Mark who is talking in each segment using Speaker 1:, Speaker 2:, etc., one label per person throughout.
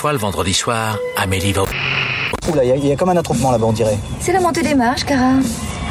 Speaker 1: fois, le vendredi soir, Amélie va...
Speaker 2: Oula, il y, a- il y a comme un attroupement là-bas, on dirait.
Speaker 3: C'est la montée des marches, Cara.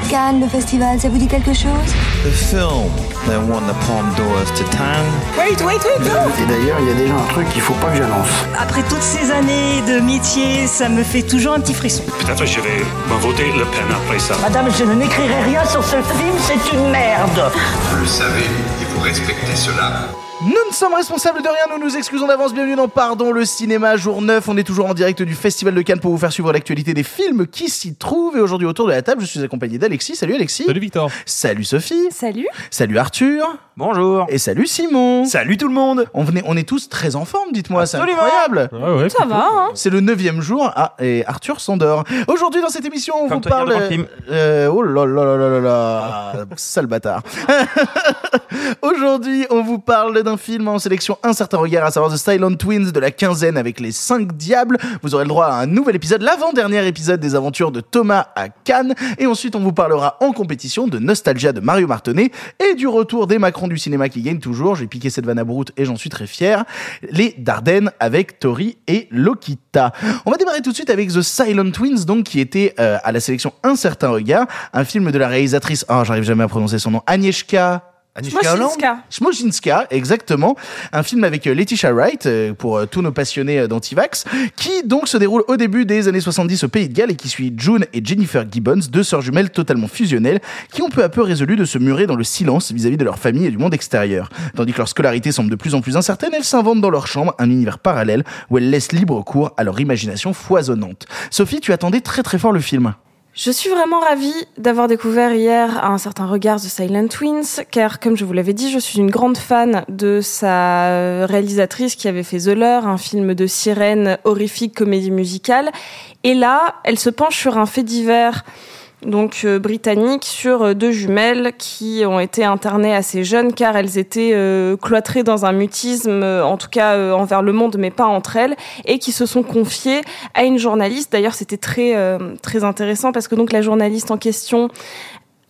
Speaker 3: Cannes, le festival, ça vous dit quelque chose?
Speaker 4: The film that won the Palme d'Or to Town.
Speaker 5: Wait, wait, wait, no
Speaker 2: Et d'ailleurs, il y a déjà un truc qu'il faut pas que j'annonce.
Speaker 5: Après toutes ces années de métier, ça me fait toujours un petit frisson.
Speaker 6: Peut-être je vais me voter Le Pen après ça.
Speaker 5: Madame, je ne n'écrirai rien sur ce film, c'est une merde.
Speaker 7: Vous le savez, il faut respecter cela.
Speaker 8: Nous ne sommes responsables de rien, nous nous excusons d'avance. Bienvenue dans Pardon le cinéma, jour 9. On est toujours en direct du Festival de Cannes pour vous faire suivre l'actualité des films qui s'y trouvent. Et aujourd'hui, autour de la table, je suis accompagné d'Alexis. Salut Alexis.
Speaker 9: Salut Victor.
Speaker 8: Salut Sophie.
Speaker 3: Salut.
Speaker 8: Salut Arthur.
Speaker 9: Bonjour.
Speaker 8: Et salut Simon.
Speaker 9: Salut tout le monde.
Speaker 8: On, venait, on est tous très en forme, dites-moi, c'est
Speaker 9: Absolument.
Speaker 8: incroyable.
Speaker 9: Ouais.
Speaker 3: Ça va, hein
Speaker 8: C'est le neuvième jour ah, et Arthur s'endort. Aujourd'hui dans cette émission, on
Speaker 9: Comme
Speaker 8: vous parle. euh, oh là là là là là là, sale bâtard. Aujourd'hui, on vous parle d'un film en sélection Un certain regard, à savoir The Silent Twins de la quinzaine avec les cinq diables. Vous aurez le droit à un nouvel épisode, l'avant-dernier épisode des aventures de Thomas à Cannes. Et ensuite, on vous parlera en compétition de Nostalgia de Mario Martonnet et du retour des Macrons du cinéma qui gagnent toujours. J'ai piqué cette vanne à et j'en suis très fier. Les Dardennes avec Tori et Lokita. On va démarrer tout de suite avec The Silent Twins, donc qui était euh, à la sélection Un certain regard, un film de la réalisatrice, oh j'arrive jamais à prononcer son nom, Agnieszka
Speaker 9: Anishka Holland
Speaker 8: Smoczynska, exactement. Un film avec euh, Letitia Wright, euh, pour euh, tous nos passionnés d'antivax, qui donc se déroule au début des années 70 au Pays de Galles et qui suit June et Jennifer Gibbons, deux sœurs jumelles totalement fusionnelles, qui ont peu à peu résolu de se murer dans le silence vis-à-vis de leur famille et du monde extérieur. Tandis que leur scolarité semble de plus en plus incertaine, elles s'inventent dans leur chambre un univers parallèle où elles laissent libre cours à leur imagination foisonnante. Sophie, tu attendais très très fort le film.
Speaker 10: Je suis vraiment ravie d'avoir découvert hier un certain regard The Silent Twins, car comme je vous l'avais dit, je suis une grande fan de sa réalisatrice qui avait fait The Lure, un film de sirène horrifique comédie musicale. Et là, elle se penche sur un fait divers donc euh, britannique sur euh, deux jumelles qui ont été internées assez jeunes car elles étaient euh, cloîtrées dans un mutisme euh, en tout cas euh, envers le monde mais pas entre elles et qui se sont confiées à une journaliste. D'ailleurs c'était très euh, très intéressant parce que donc la journaliste en question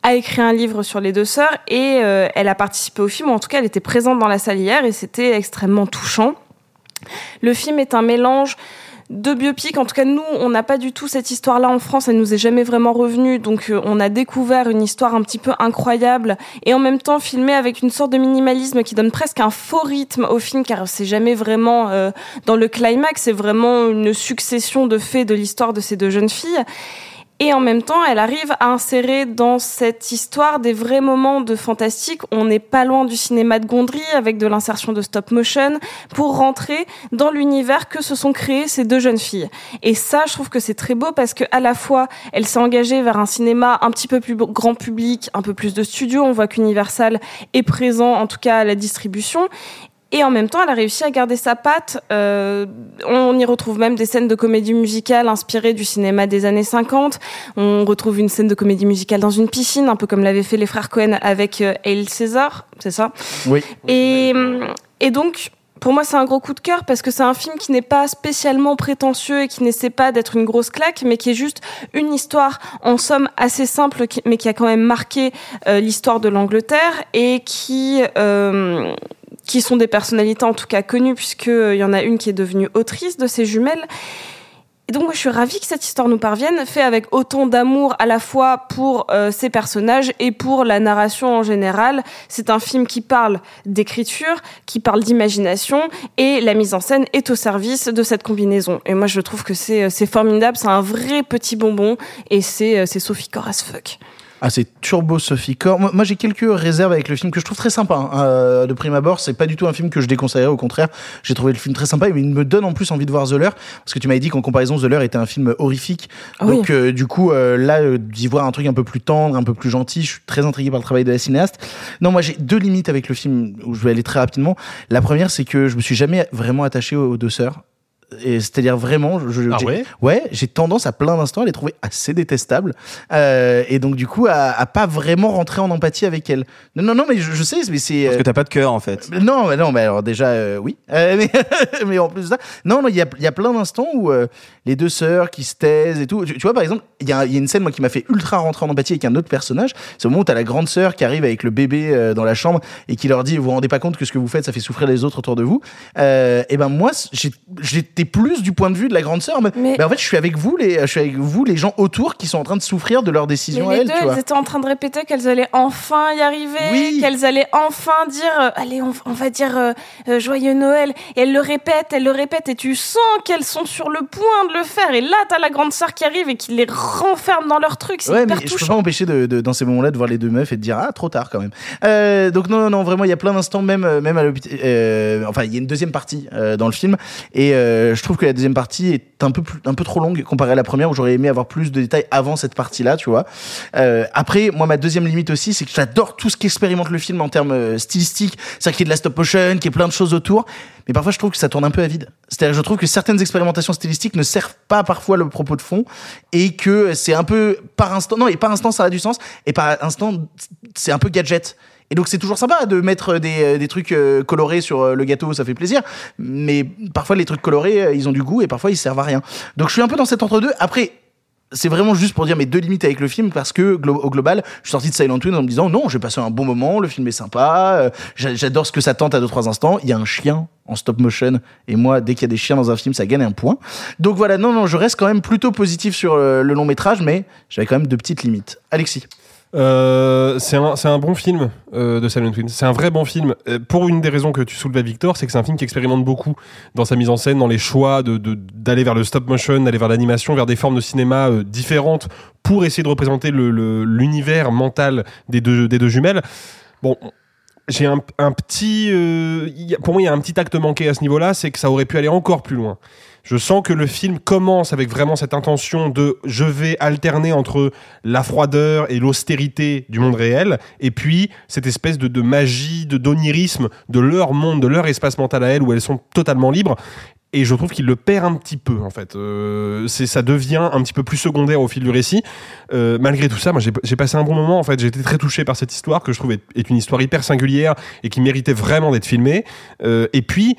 Speaker 10: a écrit un livre sur les deux sœurs et elle a participé au film ou en tout cas elle était présente dans la salle hier et c'était extrêmement touchant. Le film est un mélange de biopic. En tout cas, nous, on n'a pas du tout cette histoire-là en France. Elle nous est jamais vraiment revenue. Donc, euh, on a découvert une histoire un petit peu incroyable et en même temps filmée avec une sorte de minimalisme qui donne presque un faux rythme au film, car c'est jamais vraiment euh, dans le climax. C'est vraiment une succession de faits de l'histoire de ces deux jeunes filles. Et en même temps, elle arrive à insérer dans cette histoire des vrais moments de fantastique. On n'est pas loin du cinéma de Gondry avec de l'insertion de stop motion pour rentrer dans l'univers que se sont créés ces deux jeunes filles. Et ça, je trouve que c'est très beau parce que à la fois, elle s'est engagée vers un cinéma un petit peu plus grand public, un peu plus de studio. On voit qu'Universal est présent, en tout cas à la distribution. Et en même temps, elle a réussi à garder sa patte. Euh, on y retrouve même des scènes de comédie musicale inspirées du cinéma des années 50. On retrouve une scène de comédie musicale dans une piscine, un peu comme l'avaient fait les frères Cohen avec euh, Hail César, c'est ça?
Speaker 8: Oui.
Speaker 10: et, et donc, pour moi, c'est un gros coup de cœur parce que c'est un film qui n'est pas spécialement prétentieux et qui n'essaie pas d'être une grosse claque, mais qui est juste une histoire, en somme, assez simple, mais qui a quand même marqué euh, l'histoire de l'Angleterre et qui... euh, qui sont des personnalités en tout cas connues puisqu'il y en a une qui est devenue autrice de ces jumelles. Et donc moi, je suis ravie que cette histoire nous parvienne, fait avec autant d'amour à la fois pour euh, ces personnages et pour la narration en général. C'est un film qui parle d'écriture, qui parle d'imagination et la mise en scène est au service de cette combinaison. Et moi, je trouve que c'est euh, formidable, c'est un vrai petit bonbon et c'est euh, Sophie Corr as fuck.
Speaker 8: Ah, c'est Turbo Sophie Corps. Moi, moi, j'ai quelques réserves avec le film que je trouve très sympa. hein. Euh, de prime abord, c'est pas du tout un film que je déconseillerais. Au contraire, j'ai trouvé le film très sympa. Mais il me donne en plus envie de voir The Lure. Parce que tu m'avais dit qu'en comparaison, The Lure était un film horrifique.
Speaker 10: Ah oui.
Speaker 8: Donc, euh, du coup, euh, là, euh, d'y voir un truc un peu plus tendre, un peu plus gentil, je suis très intrigué par le travail de la cinéaste. Non, moi, j'ai deux limites avec le film où je vais aller très rapidement. La première, c'est que je me suis jamais vraiment attaché aux deux sœurs. Et c'est-à-dire vraiment, je,
Speaker 9: Ah
Speaker 8: j'ai-
Speaker 9: ouais
Speaker 8: ouais, j'ai tendance à plein d'instants à les trouver assez détestables. Euh, et donc, du coup, à, à pas vraiment rentrer en empathie avec elles. Non, non, non, mais je, je sais, mais c'est.
Speaker 9: Parce
Speaker 8: euh,
Speaker 9: que t'as pas de cœur en fait.
Speaker 8: non, mais non, mais alors déjà, euh, oui. Euh, mais, mais en plus de ça, non, non, il y a, y a plein d'instants où euh, les deux sœurs qui se taisent et tout. Tu, tu vois, par exemple, il y a, il y a une scène moi qui m'a fait ultra rentrer en empathie avec un autre personnage. C'est au moment où t'as la grande sœur qui arrive avec le bébé euh, dans la chambre et qui leur dit, vous vous rendez pas compte que ce que vous faites, ça fait souffrir les autres autour de vous. Euh, et ben moi, j'ai- j'étais t'es plus du point de vue de la grande sœur. Mais,
Speaker 10: Mais-
Speaker 8: en fait, je suis avec vous, les, je suis avec vous, les gens autour qui sont en train de souffrir de leurs décisions
Speaker 10: les
Speaker 8: elles,
Speaker 10: deux,
Speaker 8: tu vois.
Speaker 10: elles étaient en train de répéter qu'elles allaient enfin y arriver,
Speaker 8: Oui.
Speaker 10: qu'elles allaient enfin dire, euh, allez, on, on va dire euh, euh, joyeux Noël. Et elles le répètent, elles le répètent, et tu sens qu'elles sont sur le point de le faire. Et là, t'as la grande sœur qui arrive et qui les renferme dans leur truc. C'est
Speaker 8: Ouais,
Speaker 10: hyper
Speaker 8: mais je peux pas empêcher de, de- dans ces moments-là de voir les deux meufs et de dire ah trop tard quand même. Donc non non non vraiment il y a plein d'instants même même à l'hôpital. enfin il y a une deuxième partie dans le film et euh, je trouve que la deuxième partie est un peu plus un peu trop longue comparée à la première où j'aurais aimé avoir plus de détails avant cette partie-là tu vois. Euh, après moi ma deuxième limite aussi c'est que j'adore tout ce qu'expérimente le film en termes euh, stylistiques, c'est-à-dire qu'il y ait de la stop motion, qu'il y ait plein de choses autour. Mais parfois, je trouve que ça tourne un peu à vide. C'est-à-dire, je trouve que certaines expérimentations stylistiques ne servent pas parfois le propos de fond et que c'est un peu par instant. Non, et par instant, ça a du sens. Et par instant, c'est un peu gadget. Et donc, c'est toujours sympa de mettre des, des trucs euh, colorés sur euh, le gâteau, ça fait plaisir. Mais parfois, les trucs colorés, euh, ils ont du goût et parfois, ils servent à rien. Donc, je suis un peu dans cet entre-deux. Après, c'est vraiment juste pour dire mes deux limites avec le film parce que au global, je suis sorti de Silent Twins en me disant non, j'ai passé un bon moment, le film est sympa, euh, j'a- j'adore ce que ça tente à deux trois instants. Il y a un chien en stop motion et moi, dès qu'il y a des chiens dans un film, ça gagne un point. Donc voilà, non, non, je reste quand même plutôt positif sur euh, le long métrage, mais j'avais quand même deux petites limites. Alexis.
Speaker 11: Euh, c'est un, un bon film euh, de Silent Twins. C'est un vrai bon film. Euh, pour une des raisons que tu soulevais, Victor, c'est que c'est un film qui expérimente beaucoup dans sa mise en scène, dans les choix de de- d'aller vers le stop motion, d'aller vers l'animation, vers des formes de cinéma différentes pour essayer de représenter l'univers mental des deux, des deux jumelles. Bon. J'ai un, petit, pour moi, il y a un petit acte manqué à ce niveau-là, c'est que ça aurait pu aller encore plus loin. Je sens que le film commence avec vraiment cette intention de je vais alterner entre la froideur et l'austérité du monde réel, et puis cette espèce de, magie, de d'onirisme de leur monde, de leur espace mental à elles, où elles sont totalement libres. Et je trouve qu'il le perd un petit peu, en fait. Euh, ça devient un petit peu plus secondaire au fil du récit. Euh, malgré tout ça, j'ai, passé un bon moment. En fait, j'ai été très touché par cette histoire que je trouve est une histoire hyper singulière et qui méritait vraiment d'être filmée. Euh, et puis,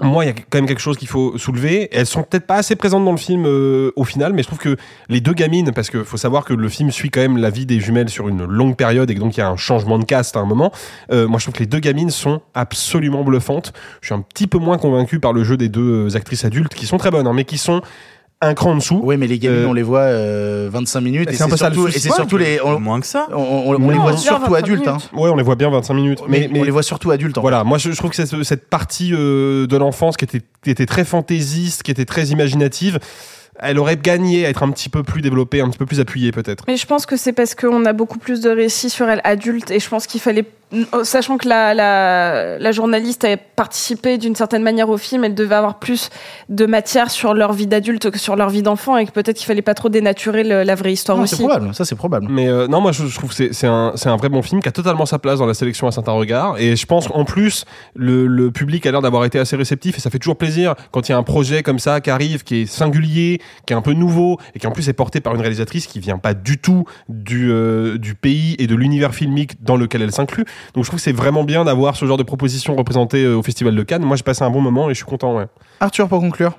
Speaker 11: moi, il y a quand même quelque chose qu'il faut soulever. Elles sont peut-être pas assez présentes dans le film euh, au final, mais je trouve que les deux gamines, parce qu'il faut savoir que le film suit quand même la vie des jumelles sur une longue période et que donc il y a un changement de cast à un moment. Euh, moi, je trouve que les deux gamines sont absolument bluffantes. Je suis un petit peu moins convaincu par le jeu des deux actrices adultes, qui sont très bonnes, hein, mais qui sont un cran en dessous.
Speaker 8: Oui, mais les gamines,
Speaker 11: Euh,
Speaker 8: on les voit euh, 25 minutes.
Speaker 11: c'est
Speaker 8: Et
Speaker 11: un peu ça le
Speaker 8: surtout, et
Speaker 11: souci.
Speaker 8: c'est surtout les. On,
Speaker 9: Moins que ça.
Speaker 8: on- on- on
Speaker 11: Non,
Speaker 8: les voit
Speaker 11: on
Speaker 8: surtout
Speaker 10: 25
Speaker 8: adultes. Hein.
Speaker 11: Ouais, on les voit bien 25 minutes.
Speaker 8: Mais,
Speaker 11: Mais, mais
Speaker 8: on les voit surtout adultes. En
Speaker 11: Voilà, moi je, je trouve que cette, cette partie euh, de l'enfance qui était, qui était très fantaisiste, qui était très imaginative, elle aurait gagné à être un petit peu plus développée, un petit peu plus appuyée peut-être.
Speaker 10: Mais je pense que c'est parce qu'on a beaucoup plus de récits sur elle adulte et je pense qu'il fallait, sachant que la, la, la journaliste a participé d'une certaine manière au film, elle devait avoir plus de matière sur leur vie d'adulte que sur leur vie d'enfant et que peut-être qu'il fallait pas trop dénaturer le- la vraie histoire
Speaker 8: Non,
Speaker 10: aussi.
Speaker 8: c'est probable, ça c'est probable.
Speaker 11: Mais euh, non, moi je, je trouve que c'est- un, vrai bon film qui a totalement sa place dans la sélection à certains regards. Et je pense qu'en plus, le, le public a l'air d'avoir été assez réceptif et ça fait toujours plaisir quand il y a un projet comme ça qui arrive, qui est singulier, qui est un peu nouveau et qui en plus est porté par une réalisatrice qui vient pas du tout du, euh, du pays et de l'univers filmique dans lequel elle s'inclut. Donc je trouve que c'est vraiment bien d'avoir ce genre de proposition représentée euh, au Festival de Cannes. Moi j'ai passé un bon moment et je suis content. Ouais.
Speaker 8: Arthur, pour conclure.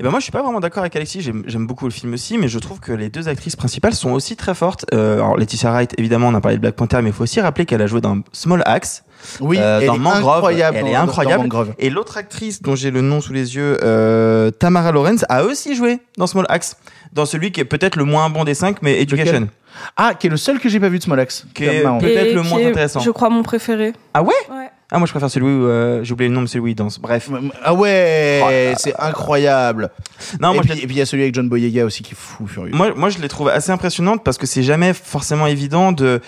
Speaker 9: Et ben moi je suis pas vraiment d'accord avec Alexis, j'aime j'aime beaucoup le film aussi, mais je trouve que les deux actrices principales sont aussi très fortes. Euh, alors Laetitia Wright, évidemment, on a parlé de Black Panther, mais il faut aussi rappeler qu'elle a joué dans Small Axe,
Speaker 8: Oui,
Speaker 9: euh,
Speaker 8: elle
Speaker 9: dans
Speaker 8: est
Speaker 9: Mangrove.
Speaker 8: incroyable.
Speaker 9: Elle est
Speaker 8: dans- dans
Speaker 9: incroyable.
Speaker 8: Mangrove.
Speaker 9: Et l'autre actrice dont j'ai le nom sous les yeux, euh, Tamara Lawrence, a aussi joué dans Small Axe, dans celui qui est peut-être le moins bon des cinq, mais Education,
Speaker 8: Ah, qui est le seul que j'ai pas vu de Smolax.
Speaker 9: qui est peut-être le moins
Speaker 10: est,
Speaker 9: intéressant.
Speaker 10: Je crois mon préféré.
Speaker 9: Ah ouais?
Speaker 10: Ouais.
Speaker 9: Ah moi je préfère celui où euh, j'ai oublié le nom de celui où il danse. Bref.
Speaker 8: Ah ouais,
Speaker 9: Oh
Speaker 8: c'est incroyable.
Speaker 9: Non,
Speaker 8: et,
Speaker 9: moi,
Speaker 8: puis,
Speaker 9: je-
Speaker 8: et puis il y a celui avec John Boyega aussi qui est fou furieux.
Speaker 9: Moi, moi, je les trouve assez impressionnantes parce que c'est jamais forcément évident de.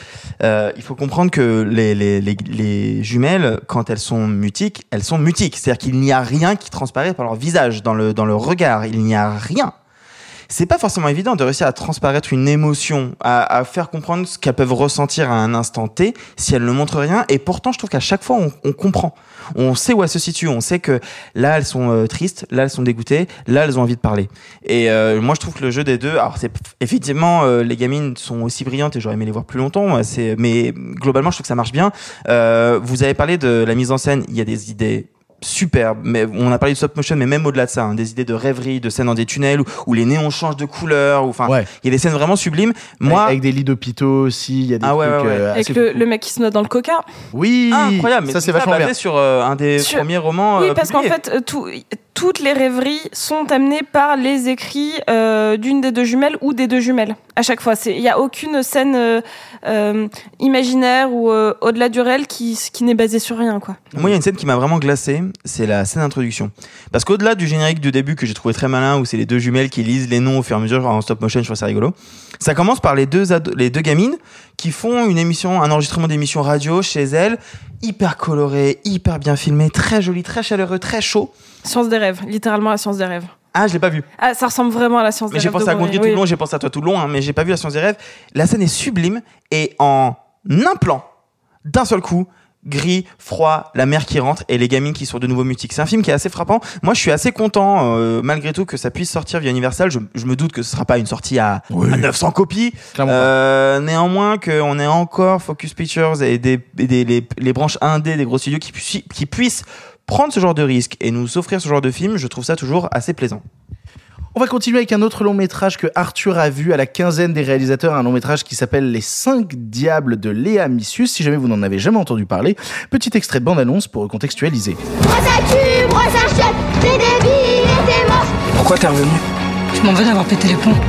Speaker 9: euh, il faut comprendre que les, les, les, les jumelles, quand elles sont mutiques, elles sont mutiques. C'est-à-dire qu'il n'y a rien qui transparaît par leur visage, dans le, dans le regard. Il n'y a rien. C'est pas forcément évident de réussir à transparaître une émotion, à, à faire comprendre ce qu'elles peuvent ressentir à un instant T si elles ne montrent rien. Et pourtant, je trouve qu'à chaque fois, on, on comprend. On sait où elles se situent. On sait que là, elles sont euh, tristes, là, elles sont dégoûtées, là, elles ont envie de parler. Et euh, moi, je trouve que le jeu des deux, alors c'est effectivement, euh, les gamines sont aussi brillantes et j'aurais aimé les voir plus longtemps. C'est, mais globalement, je trouve que ça marche bien. Euh, vous avez parlé de la mise en scène. Il y a des idées superbe. Mais on a parlé de stop motion, mais même au-delà de ça, hein, des idées de rêverie, de scènes dans des tunnels où, où les néons changent de couleur. ou Enfin, il
Speaker 8: Ouais.
Speaker 9: y a des scènes vraiment sublimes. Moi,
Speaker 8: avec, avec des lits d'hôpitaux aussi, il y a des
Speaker 9: Ah ouais,
Speaker 8: trucs
Speaker 9: ouais, ouais.
Speaker 8: euh,
Speaker 10: Avec le, mec qui se noie dans le coca.
Speaker 8: Oui,
Speaker 9: ah, incroyable. Mais
Speaker 8: ça c'est vachement
Speaker 9: basé
Speaker 8: bien.
Speaker 9: sur euh, un des
Speaker 10: Sur-
Speaker 9: premiers romans.
Speaker 10: Oui,
Speaker 9: euh,
Speaker 10: parce qu'en fait, euh, tout- toutes les rêveries sont amenées par les écrits euh, d'une des deux jumelles ou des deux jumelles. À chaque fois, il n'y a aucune scène euh, euh, imaginaire ou euh, au-delà du réel qui, qui n'est basée sur rien, quoi.
Speaker 9: Moi, il y a une scène qui m'a vraiment glacé, c'est la scène d'introduction. Parce qu'au-delà du générique du début que j'ai trouvé très malin, où c'est les deux jumelles qui lisent les noms au fur et à mesure en stop motion, je trouve ça rigolo. Ça commence par les deux, les deux gamines qui font une émission, un enregistrement d'émission radio chez elles, hyper coloré, hyper bien filmé, très joli, très chaleureux, très chaud.
Speaker 10: Science des rêves, littéralement la science des rêves.
Speaker 9: Ah, je l'ai pas vu.
Speaker 10: Ah, ça ressemble vraiment à la science
Speaker 9: Mais
Speaker 10: des
Speaker 9: j'ai
Speaker 10: rêves.
Speaker 9: pensé
Speaker 10: de
Speaker 9: à
Speaker 10: Gondry,
Speaker 9: tout le long, j'ai pensé à toi tout le long, hein, mais j'ai pas vu la science des rêves. La scène est sublime et en un plan, d'un seul coup, gris, froid, la mer qui rentre et les gamines qui sont de nouveau mutiques. C'est un film qui est assez frappant. Moi, je suis assez content, euh, malgré tout, que ça puisse sortir via Universal. Je, je me doute que ce sera pas une sortie à, à 900 copies. Euh, néanmoins, qu'on ait encore Focus Pictures et des, et des- les, les branches indé des gros studios qui, puissent- qui puissent prendre ce genre de risque et nous offrir ce genre de film, je trouve ça toujours assez plaisant.
Speaker 8: On va continuer avec un autre long métrage que Arthur a vu à la quinzaine des réalisateurs, un long métrage qui s'appelle Les Cinq Diables de Léa Missius. Si jamais vous n'en avez jamais entendu parler, petit extrait de bande-annonce pour contextualiser.
Speaker 3: Moi ça tue, moi ça chiotte, t'es débile et t'es moche.
Speaker 2: Pourquoi t'es revenu?
Speaker 5: Je m'en veux d'avoir pété les plombs.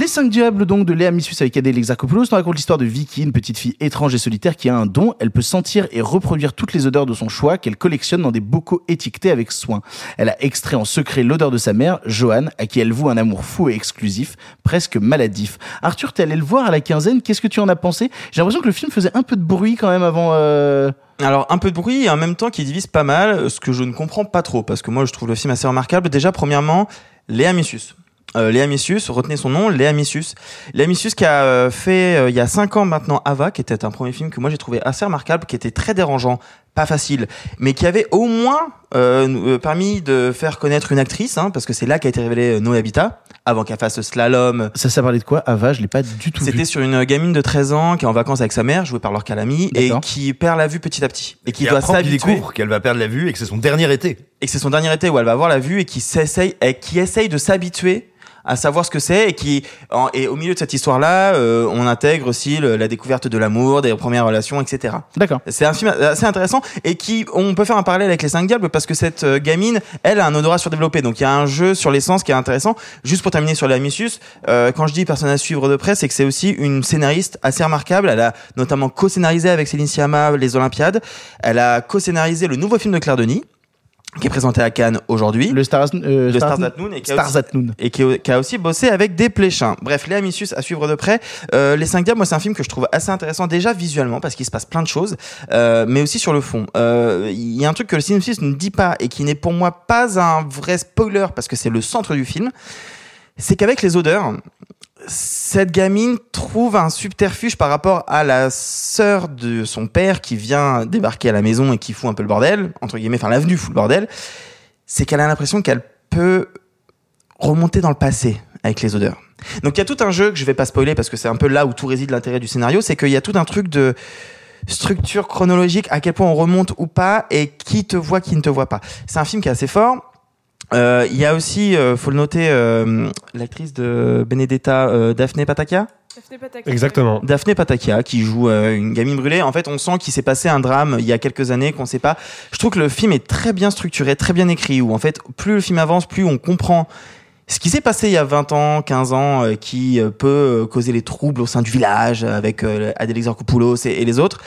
Speaker 8: Les cinq diables donc de Léa Missus avec Adèle Exarchopoulos nous raconte l'histoire de Vicky, une petite fille étrange et solitaire qui a un don. Elle peut sentir et reproduire toutes les odeurs de son choix qu'elle collectionne dans des bocaux étiquetés avec soin. Elle a extrait en secret l'odeur de sa mère, Joanne, à qui elle voue un amour fou et exclusif, presque maladif. Arthur, t'es allé le voir à la quinzaine, qu'est-ce que tu en as pensé? J'ai l'impression que le film faisait un peu de bruit quand même avant... euh,
Speaker 9: Alors un peu de bruit en même temps qui divise pas mal, ce que je ne comprends pas trop parce que moi je trouve le film assez remarquable. Déjà premièrement, Léa Missius. Euh, Léa Missius, retenez son nom, Léa Missius. Léa Missius qui a euh, fait euh, il y a cinq ans maintenant Ava, qui était un premier film que moi j'ai trouvé assez remarquable, qui était très dérangeant, pas facile, mais qui avait au moins euh, euh, permis de faire connaître une actrice, hein, parce que c'est là qu'a été révélé euh, Noé Habitat, avant qu'elle fasse slalom,
Speaker 8: Ça, ça parlait de quoi Ava, je l'ai pas du tout
Speaker 9: c'était sur une gamine de 13 ans qui est en vacances avec sa mère, jouée par Laure Calamy, et qui perd la vue petit à petit. Et qui
Speaker 12: Qui
Speaker 9: doit s'habituer.
Speaker 12: découvre qu'elle va perdre la vue et que c'est son dernier été.
Speaker 9: Et que c'est son dernier été où elle va avoir la vue et qui s'essaye, et qui essaye de s'habituer à savoir ce que c'est et qui en- et au milieu de cette histoire-là, euh, on intègre aussi le- la découverte de l'amour, des premières relations, etc.
Speaker 8: D'accord.
Speaker 9: C'est un film assez intéressant et qui, on peut faire un parallèle avec les cinq diables parce que cette euh, gamine, elle a un odorat surdéveloppé. Donc il y a un jeu sur l'essence qui est intéressant. Juste pour terminer sur la Missus, euh, quand je dis personne à suivre de près, c'est que c'est aussi une scénariste assez remarquable. Elle a notamment co-scénarisé avec Céline Sciamma les Olympiades. Elle a co-scénarisé le nouveau film de Claire Denis qui est présenté à Cannes aujourd'hui.
Speaker 8: Le Stars, euh, Stars-
Speaker 9: Stars at Noon et qui
Speaker 8: Stars
Speaker 9: aussi-
Speaker 8: at Noon.
Speaker 9: et qui, qui a aussi bossé avec des pléchins. Bref, Léa Missius à suivre de près. Euh, les 5 diables, moi, c'est un film que je trouve assez intéressant déjà visuellement parce qu'il se passe plein de choses, euh, mais aussi sur le fond. Euh, Il y a un truc que le synopsis ne dit pas et qui n'est pour moi pas un vrai spoiler parce que c'est le centre du film, c'est qu'avec les odeurs, cette gamine trouve un subterfuge par rapport à la sœur de son père qui vient débarquer à la maison et qui fout un peu le bordel, entre guillemets, enfin l'avenue fout le bordel, c'est qu'elle a l'impression qu'elle peut remonter dans le passé avec les odeurs. Donc il y a tout un jeu que je vais pas spoiler parce que c'est un peu là où tout réside l'intérêt du scénario, c'est qu'il y a tout un truc de structure chronologique, à quel point on remonte ou pas, et qui te voit, qui ne te voit pas. C'est un film qui est assez fort. Euh, Il y a aussi, euh, faut le noter, euh, l'actrice de Benedetta, euh, Daphné Patakia.
Speaker 11: Exactement.
Speaker 9: Daphné Patakia qui joue euh, une gamine brûlée. En fait, on sent qu'il s'est passé un drame il y a quelques années qu'on sait pas. Je trouve que le film est très bien structuré, très bien écrit. Où en fait, plus le film avance, plus on comprend ce qui s'est passé il y a 20 ans, 15 ans, euh, qui euh, peut euh, causer les troubles au sein du village avec euh, Adèle Exarchopoulos et, et les autres.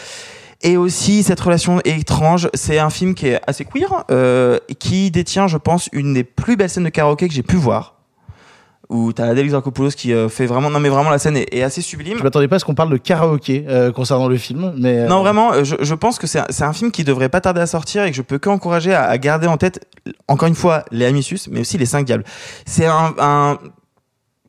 Speaker 9: Et aussi cette relation étrange. C'est un film qui est assez queer, euh, qui détient, je pense, une des plus belles scènes de karaoké que j'ai pu voir. Où t'as Adèle Exarchopoulos qui euh, fait vraiment, non mais vraiment la scène est, est assez sublime.
Speaker 8: Je m'attendais pas à ce qu'on parle de karaoké euh, concernant le film, mais
Speaker 9: Non, vraiment, je, je pense que c'est un, film qui devrait pas tarder à sortir et que je peux qu'encourager à, à garder en tête, encore une fois, les Amissus, mais aussi les cinq diables. C'est un, un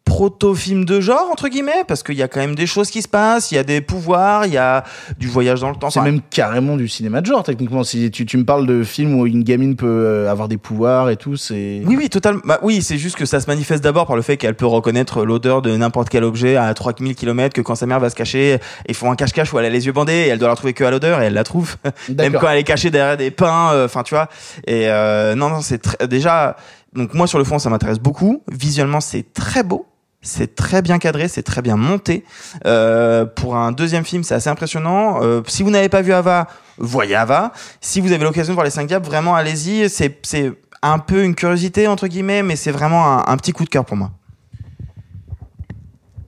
Speaker 9: proto-film de genre entre guillemets parce qu'il y a quand même des choses qui se passent, il y a des pouvoirs, il y a du voyage dans le temps.
Speaker 8: C'est
Speaker 9: Enfin,
Speaker 8: même carrément du cinéma de genre, techniquement. Si tu, tu me parles de films où une gamine peut euh, avoir des pouvoirs et tout, c'est.
Speaker 9: Oui, oui, totalement. Bah, oui, c'est juste que ça se manifeste d'abord par le fait qu'elle peut reconnaître l'odeur de n'importe quel objet à 3000 km, que quand sa mère va se cacher, ils font un cache-cache où elle a les yeux bandés et elle doit la trouver que à l'odeur et elle la trouve. Même quand elle est cachée derrière des pins, euh, enfin, tu vois. Et euh, non, non, c'est déjà. Donc moi, sur le fond, ça m'intéresse beaucoup. Visuellement, c'est très beau. C'est très bien cadré, c'est très bien monté. Euh, pour un deuxième film, c'est assez impressionnant. Euh, si vous n'avez pas vu Ava, voyez Ava. Si vous avez l'occasion de voir les 5 diables, vraiment allez-y. C'est, c'est un peu une curiosité, entre guillemets, mais c'est vraiment un, un petit coup de cœur pour moi.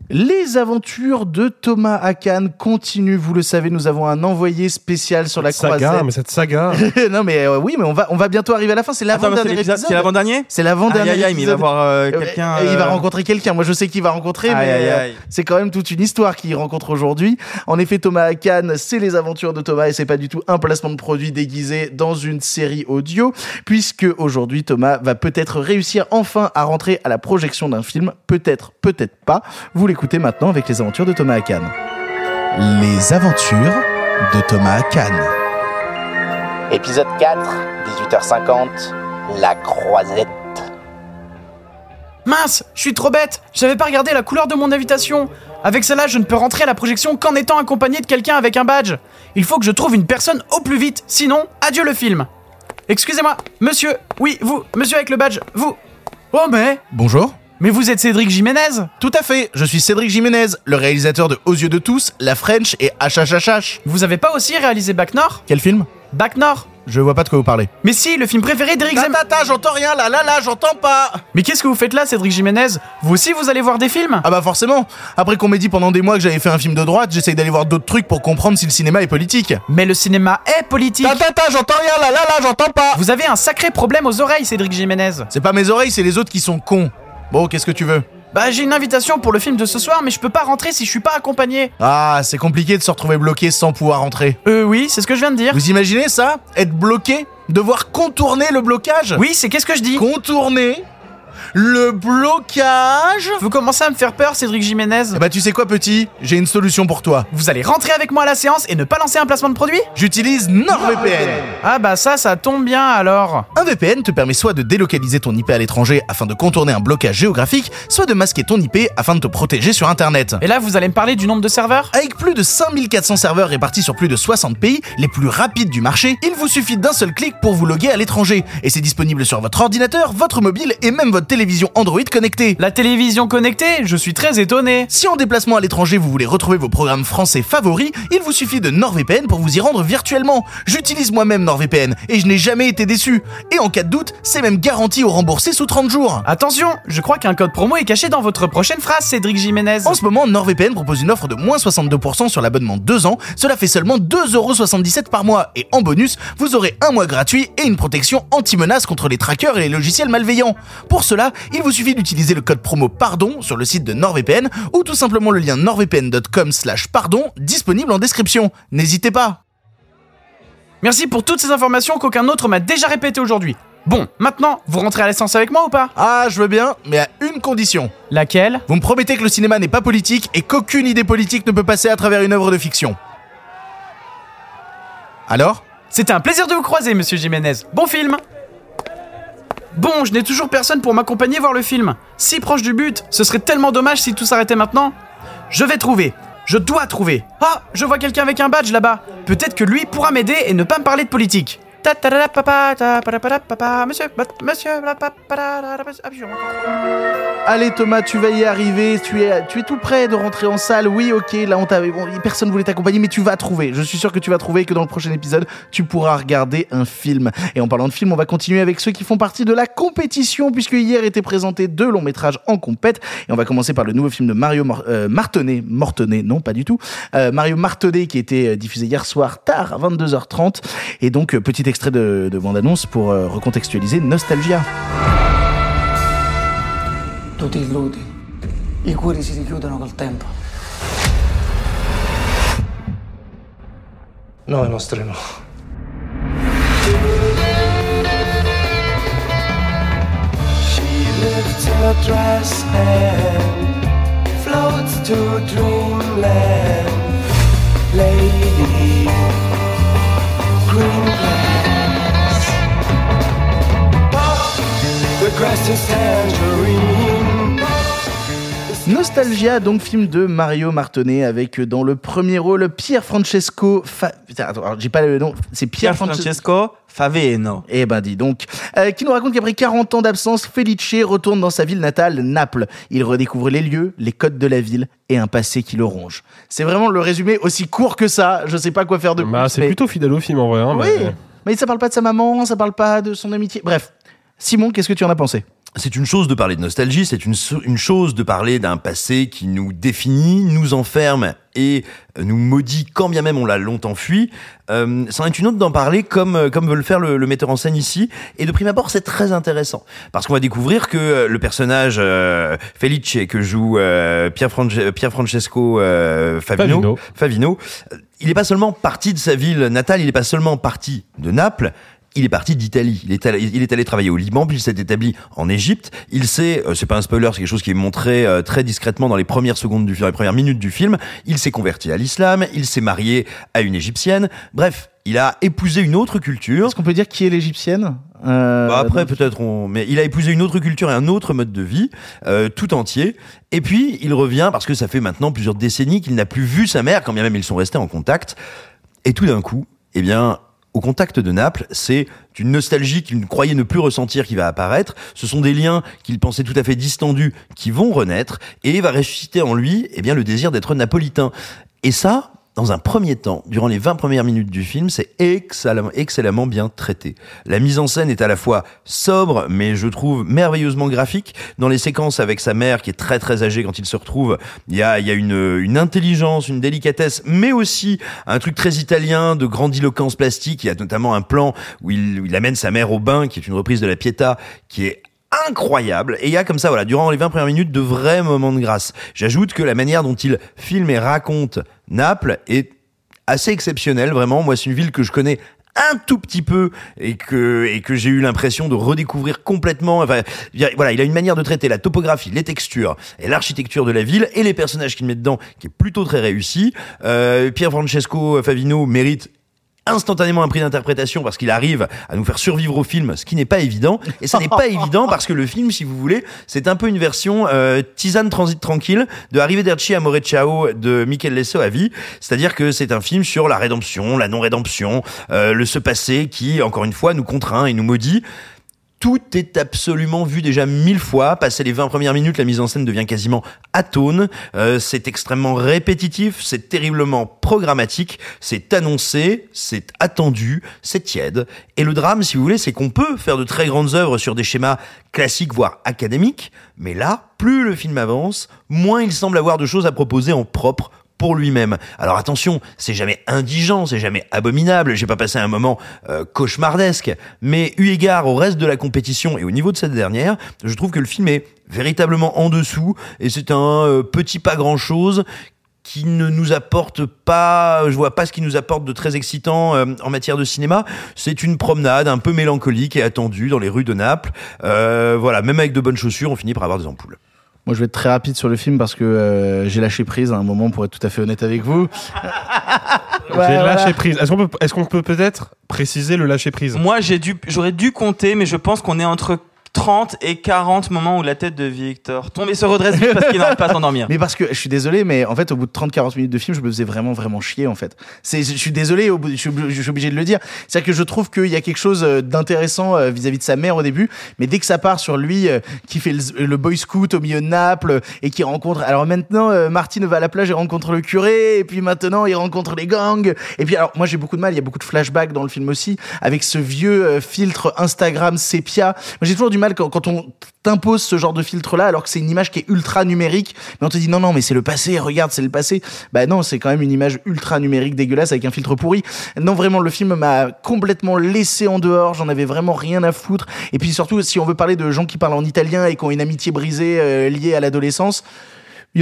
Speaker 8: Les aventures de Thomas Hakan continuent. Vous le savez, nous avons un envoyé spécial sur la
Speaker 11: saga,
Speaker 8: croisette.
Speaker 11: mais cette saga.
Speaker 8: non, mais euh, oui, mais on va, on va bientôt arriver à la fin. C'est l'avant-dernier épisode.
Speaker 9: c'est l'avant-dernier?
Speaker 8: C'est l'avant-dernier
Speaker 9: Aïe, aïe, aïe, mais il va voir euh, quelqu'un.
Speaker 8: et il va
Speaker 9: euh,
Speaker 8: rencontrer quelqu'un. Moi, je sais qu'il va rencontrer,
Speaker 9: Aïe,
Speaker 8: mais
Speaker 9: aïe,
Speaker 8: euh, c'est quand même toute une histoire qu'il rencontre aujourd'hui. En effet, Thomas Hakan, c'est les aventures de Thomas et c'est pas du tout un placement de produit déguisé dans une série audio, puisque aujourd'hui, Thomas va peut-être réussir enfin à rentrer à la projection d'un film. Peut-être, peut-être pas. Vous l'écoutez maintenant avec les aventures de Thomas Hakan. Les aventures de Thomas Hakan.
Speaker 1: Épisode 4, 18h50, La Croisette.
Speaker 13: Mince, je suis trop bête. J'avais pas regardé la couleur de mon invitation. Avec celle-là, je ne peux rentrer à la projection qu'en étant accompagné de quelqu'un avec un badge. Il faut que je trouve une personne au plus vite, sinon, adieu le film. Excusez-moi, monsieur. Oui, vous, monsieur avec le badge, vous. Oh mais,
Speaker 8: Bonjour.
Speaker 13: Mais vous êtes Cédric Jiménez?
Speaker 8: Tout à fait, je suis Cédric Jiménez, le réalisateur de Aux yeux de tous, La French et HHHH.
Speaker 13: Vous avez pas aussi réalisé Bac Nord?
Speaker 8: Quel film?
Speaker 13: Bac Nord
Speaker 8: Je vois pas de quoi vous parlez.
Speaker 13: Mais si, le film préféré d'Éric Zemmour.
Speaker 8: Tata, j'entends rien là, là, là, j'entends pas
Speaker 13: Mais qu'est-ce que vous faites là, Cédric Jiménez? Vous aussi, vous allez voir des films?
Speaker 8: Ah bah forcément Après qu'on m'ait dit pendant des mois que j'avais fait un film de droite, j'essaye d'aller voir d'autres trucs pour comprendre si le cinéma est politique.
Speaker 13: Mais le cinéma est politique.
Speaker 8: Tata, j'entends rien là, là, là, j'entends pas
Speaker 13: Vous avez un sacré problème aux oreilles, Cédric Jiménez.
Speaker 8: C'est pas mes oreilles, c'est les autres qui sont cons. Bon, qu'est-ce que tu veux?
Speaker 13: Bah, j'ai une invitation pour le film de ce soir, mais je peux pas rentrer si je suis pas accompagné.
Speaker 8: Ah, c'est compliqué de se retrouver bloqué sans pouvoir rentrer.
Speaker 13: Euh, oui, c'est ce que je viens de dire.
Speaker 8: Vous imaginez ça? Être bloqué? Devoir contourner le blocage?
Speaker 13: Oui, c'est qu'est-ce que je dis?
Speaker 8: Contourner le blocage
Speaker 13: Vous commencez à me faire peur, Cédric Jiménez.
Speaker 8: Eh bah tu sais quoi petit? J'ai une solution pour toi.
Speaker 13: Vous allez rentrer avec moi à la séance et ne pas lancer un placement de produit?
Speaker 8: J'utilise NordVPN.
Speaker 13: Ah bah ça, ça tombe bien alors.
Speaker 8: Un VPN te permet soit de délocaliser ton IP à l'étranger afin de contourner un blocage géographique, soit de masquer ton IP afin de te protéger sur Internet.
Speaker 13: Et là, vous allez me parler du nombre de serveurs?
Speaker 8: Avec plus de 5400 serveurs répartis sur plus de 60 pays, les plus rapides du marché, il vous suffit d'un seul clic pour vous loguer à l'étranger. Et c'est disponible sur votre ordinateur, votre mobile et même votre télévision Android connectée.
Speaker 13: La télévision connectée Je suis très étonné.
Speaker 8: Si en déplacement à l'étranger vous voulez retrouver vos programmes français favoris, il vous suffit de NordVPN pour vous y rendre virtuellement. J'utilise moi-même NordVPN et je n'ai jamais été déçu. Et en cas de doute, c'est même garanti au remboursé sous 30 jours.
Speaker 13: Attention, je crois qu'un code promo est caché dans votre prochaine phrase, Cédric Jiménez.
Speaker 8: En ce moment, NordVPN propose une offre de moins 62% sur l'abonnement 2 ans. Cela fait seulement 2,77€ par mois. Et en bonus, vous aurez un mois gratuit et une protection anti-menace contre les trackers et les logiciels malveillants. Pour cela, il vous suffit d'utiliser le code promo PARDON sur le site de NordVPN ou tout simplement le lien nordvpn.com slash pardon disponible en description. N'hésitez pas.
Speaker 13: Merci pour toutes ces informations qu'aucun autre m'a déjà répétées aujourd'hui. Bon, maintenant, vous rentrez à la séance avec moi ou pas?
Speaker 8: Ah, je veux bien, mais à une condition.
Speaker 13: Laquelle?
Speaker 8: Vous me promettez que le cinéma n'est pas politique et qu'aucune idée politique ne peut passer à travers une œuvre de fiction. Alors?
Speaker 13: C'était un plaisir de vous croiser, monsieur Jiménez. Bon film Bon, je n'ai toujours personne pour m'accompagner voir le film. Si proche du but, ce serait tellement dommage si tout s'arrêtait maintenant. Je vais trouver. Je dois trouver. Ah, je vois quelqu'un avec un badge là-bas. Peut-être que lui pourra m'aider et ne pas me parler de politique. Ta ta ta ta monsieur, ah,
Speaker 8: Allez Thomas, tu vas y arriver, tu es, tu es tout près de rentrer en salle. Oui, ok, là on t'avait, bon, personne voulait t'accompagner, mais tu vas trouver. Je suis sûr que tu vas trouver et que dans le prochain épisode, tu pourras regarder un film. Et en parlant de film, on va continuer avec ceux qui font partie de la compétition, puisque hier étaient présentés deux longs métrages en compète. Et on va commencer par le nouveau film de Mario Mor- euh, non pas du tout, Euh, Mario Martonnet qui était euh, diffusé hier soir tard à 22h30. Et donc euh, petit extrait de, de bande-annonce pour euh, recontextualiser Nostalgia.
Speaker 2: Tu ti illudi. I cuori si richiudono col tempo. No, i nostri no.
Speaker 14: She lived her dress and floats to dreamland. Lady, green grass.
Speaker 8: Nostalgia, donc film de Mario Martonnet avec euh, dans le premier rôle Pierre Francesco. Fa... Attends, j'ai pas le nom. C'est Pierre,
Speaker 9: Pierre Francesco Faveno.
Speaker 8: Eh ben dis donc, Euh, qui nous raconte qu'après 40 ans d'absence, Felice retourne dans sa ville natale, Naples. Il redécouvre les lieux, les codes de la ville et un passé qui le ronge. C'est vraiment le résumé aussi court que ça. Je sais pas quoi faire de plus.
Speaker 11: Bah, c'est
Speaker 8: mais-
Speaker 11: plutôt fidèle au film en vrai. hein,
Speaker 8: Oui,
Speaker 11: mais-
Speaker 8: mais ça parle pas de sa maman, ça parle pas de son amitié. Bref, Simon, qu'est-ce que tu en as pensé?
Speaker 12: C'est une chose de parler de nostalgie, c'est une, une chose de parler d'un passé qui nous définit, nous enferme et nous maudit quand bien même on l'a longtemps fui. Euh, c'en est une autre d'en parler comme, euh, comme veut le faire le, le metteur en scène ici. Et de prime abord, c'est très intéressant. Parce qu'on va découvrir que euh, le personnage euh, Felice que joue euh, Pierre, Frange- Pierre Francesco euh, Favino,
Speaker 11: Favino.
Speaker 12: Favino, euh, il n'est pas seulement parti de sa ville natale, il n'est pas seulement parti de Naples, il est parti d'Italie. Il est allé, il est allé travailler au Liban, puis il s'est établi en Égypte. Il sait, euh, c'est pas un spoiler, c'est quelque chose qui est montré euh, très discrètement dans les premières secondes du film, les premières minutes du film. Il s'est converti à l'islam, il s'est marié à une égyptienne. Bref, il a épousé une autre culture.
Speaker 8: Est-ce qu'on peut dire qui est l'égyptienne? Euh,
Speaker 12: Bah après
Speaker 8: donc-
Speaker 12: peut-être on mais il a épousé une autre culture et un autre mode de vie euh, tout entier et puis il revient parce que ça fait maintenant plusieurs décennies qu'il n'a plus vu sa mère quand bien même ils sont restés en contact et tout d'un coup eh bien au contact de Naples, c'est une nostalgie qu'il croyait ne plus ressentir qui va apparaître. Ce sont des liens qu'il pensait tout à fait distendus qui vont renaître et va ressusciter en lui, eh bien, le désir d'être napolitain. Et ça, dans un premier temps, durant les 20 premières minutes du film, c'est excellemment, excellemment bien traité. La mise en scène est à la fois sobre, mais je trouve merveilleusement graphique. Dans les séquences avec sa mère, qui est très très âgée quand il se retrouve, il y a, y a une, une intelligence, une délicatesse, mais aussi un truc très italien de grandiloquence plastique. Il y a notamment un plan où il, où il amène sa mère au bain, qui est une reprise de la Pietà, qui est incroyable. Et il y a comme ça, voilà, durant les 20 premières minutes, de vrais moments de grâce. J'ajoute que la manière dont il filme et raconte Naples est assez exceptionnelle, vraiment. Moi, c'est une ville que je connais un tout petit peu et que et que j'ai eu l'impression de redécouvrir complètement enfin voilà il a une manière de traiter la topographie les textures et l'architecture de la ville et les personnages qu'il met dedans qui est plutôt très réussi euh, Pierre Francesco Favino mérite instantanément un prix d'interprétation parce qu'il arrive à nous faire survivre au film, ce qui n'est pas évident. Et ça n'est pas évident parce que le film, si vous voulez, c'est un peu une version euh, tisane transit tranquille de Arrivederci Amore Ciao de Michel Lesso à vie. C'est-à-dire que c'est un film sur la rédemption, la non-rédemption, euh, le se passer qui, encore une fois, nous contraint et nous maudit. Tout est absolument vu déjà mille fois. Passé les 20 premières minutes, la mise en scène devient quasiment atone. Euh, c'est extrêmement répétitif, c'est terriblement programmatique, c'est annoncé, c'est attendu, c'est tiède. Et le drame, si vous voulez, c'est qu'on peut faire de très grandes œuvres sur des schémas classiques, voire académiques. Mais là, plus le film avance, moins il semble avoir de choses à proposer en propre pour lui-même. Alors attention, c'est jamais indigent, c'est jamais abominable, j'ai pas passé un moment euh, cauchemardesque, mais eu égard au reste de la compétition et au niveau de cette dernière, je trouve que le film est véritablement en dessous et c'est un euh, petit pas grand-chose qui ne nous apporte pas, je vois pas ce qui nous apporte de très excitant euh, en matière de cinéma. C'est une promenade un peu mélancolique et attendue dans les rues de Naples. Euh, voilà, même avec de bonnes chaussures, on finit par avoir des ampoules.
Speaker 8: Moi, je vais être très rapide sur le film parce que euh, j'ai lâché prise à un moment, pour être tout à fait honnête avec vous.
Speaker 11: J'ai
Speaker 8: Ouais,
Speaker 11: lâché
Speaker 8: voilà.
Speaker 11: prise. Est-ce qu'on peut, est-ce qu'on peut peut-être préciser le lâcher prise?
Speaker 9: Moi, j'ai dû, j'aurais dû compter, mais je pense qu'on est entre 30 et 40 moments où la tête de Victor tombe et se redresse vite parce qu'il n'arrive pas à s'endormir.
Speaker 8: Mais parce que je suis désolé, mais en fait, au bout de 30-40 minutes de film, je me faisais vraiment, vraiment chier, en fait. C'est, je suis désolé, au bout, je, suis, obligé de le dire. C'est-à-dire que je trouve qu'il y a quelque chose euh, d'intéressant euh, vis-à-vis de sa mère au début, mais dès que ça part sur lui, euh, qui fait le, boy scout au milieu de Naples, et qui rencontre, alors maintenant, Martine va à la plage et rencontre le curé, et puis maintenant, il rencontre les gangs. Et puis, alors, moi, j'ai beaucoup de mal, il y a beaucoup de flashbacks dans le film aussi, avec ce vieux filtre Instagram sépia. Moi, j'ai toujours du mal quand, on t'impose ce genre de filtre là alors que c'est une image qui est ultra numérique mais on te dit non non mais c'est le passé regarde c'est le passé. Bah non c'est quand même une image ultra numérique dégueulasse avec un filtre pourri. Non vraiment le film m'a complètement laissé en dehors j'en avais vraiment rien à foutre. Et puis surtout si on veut parler de gens qui parlent en italien et qui ont une amitié brisée euh, liée à l'adolescence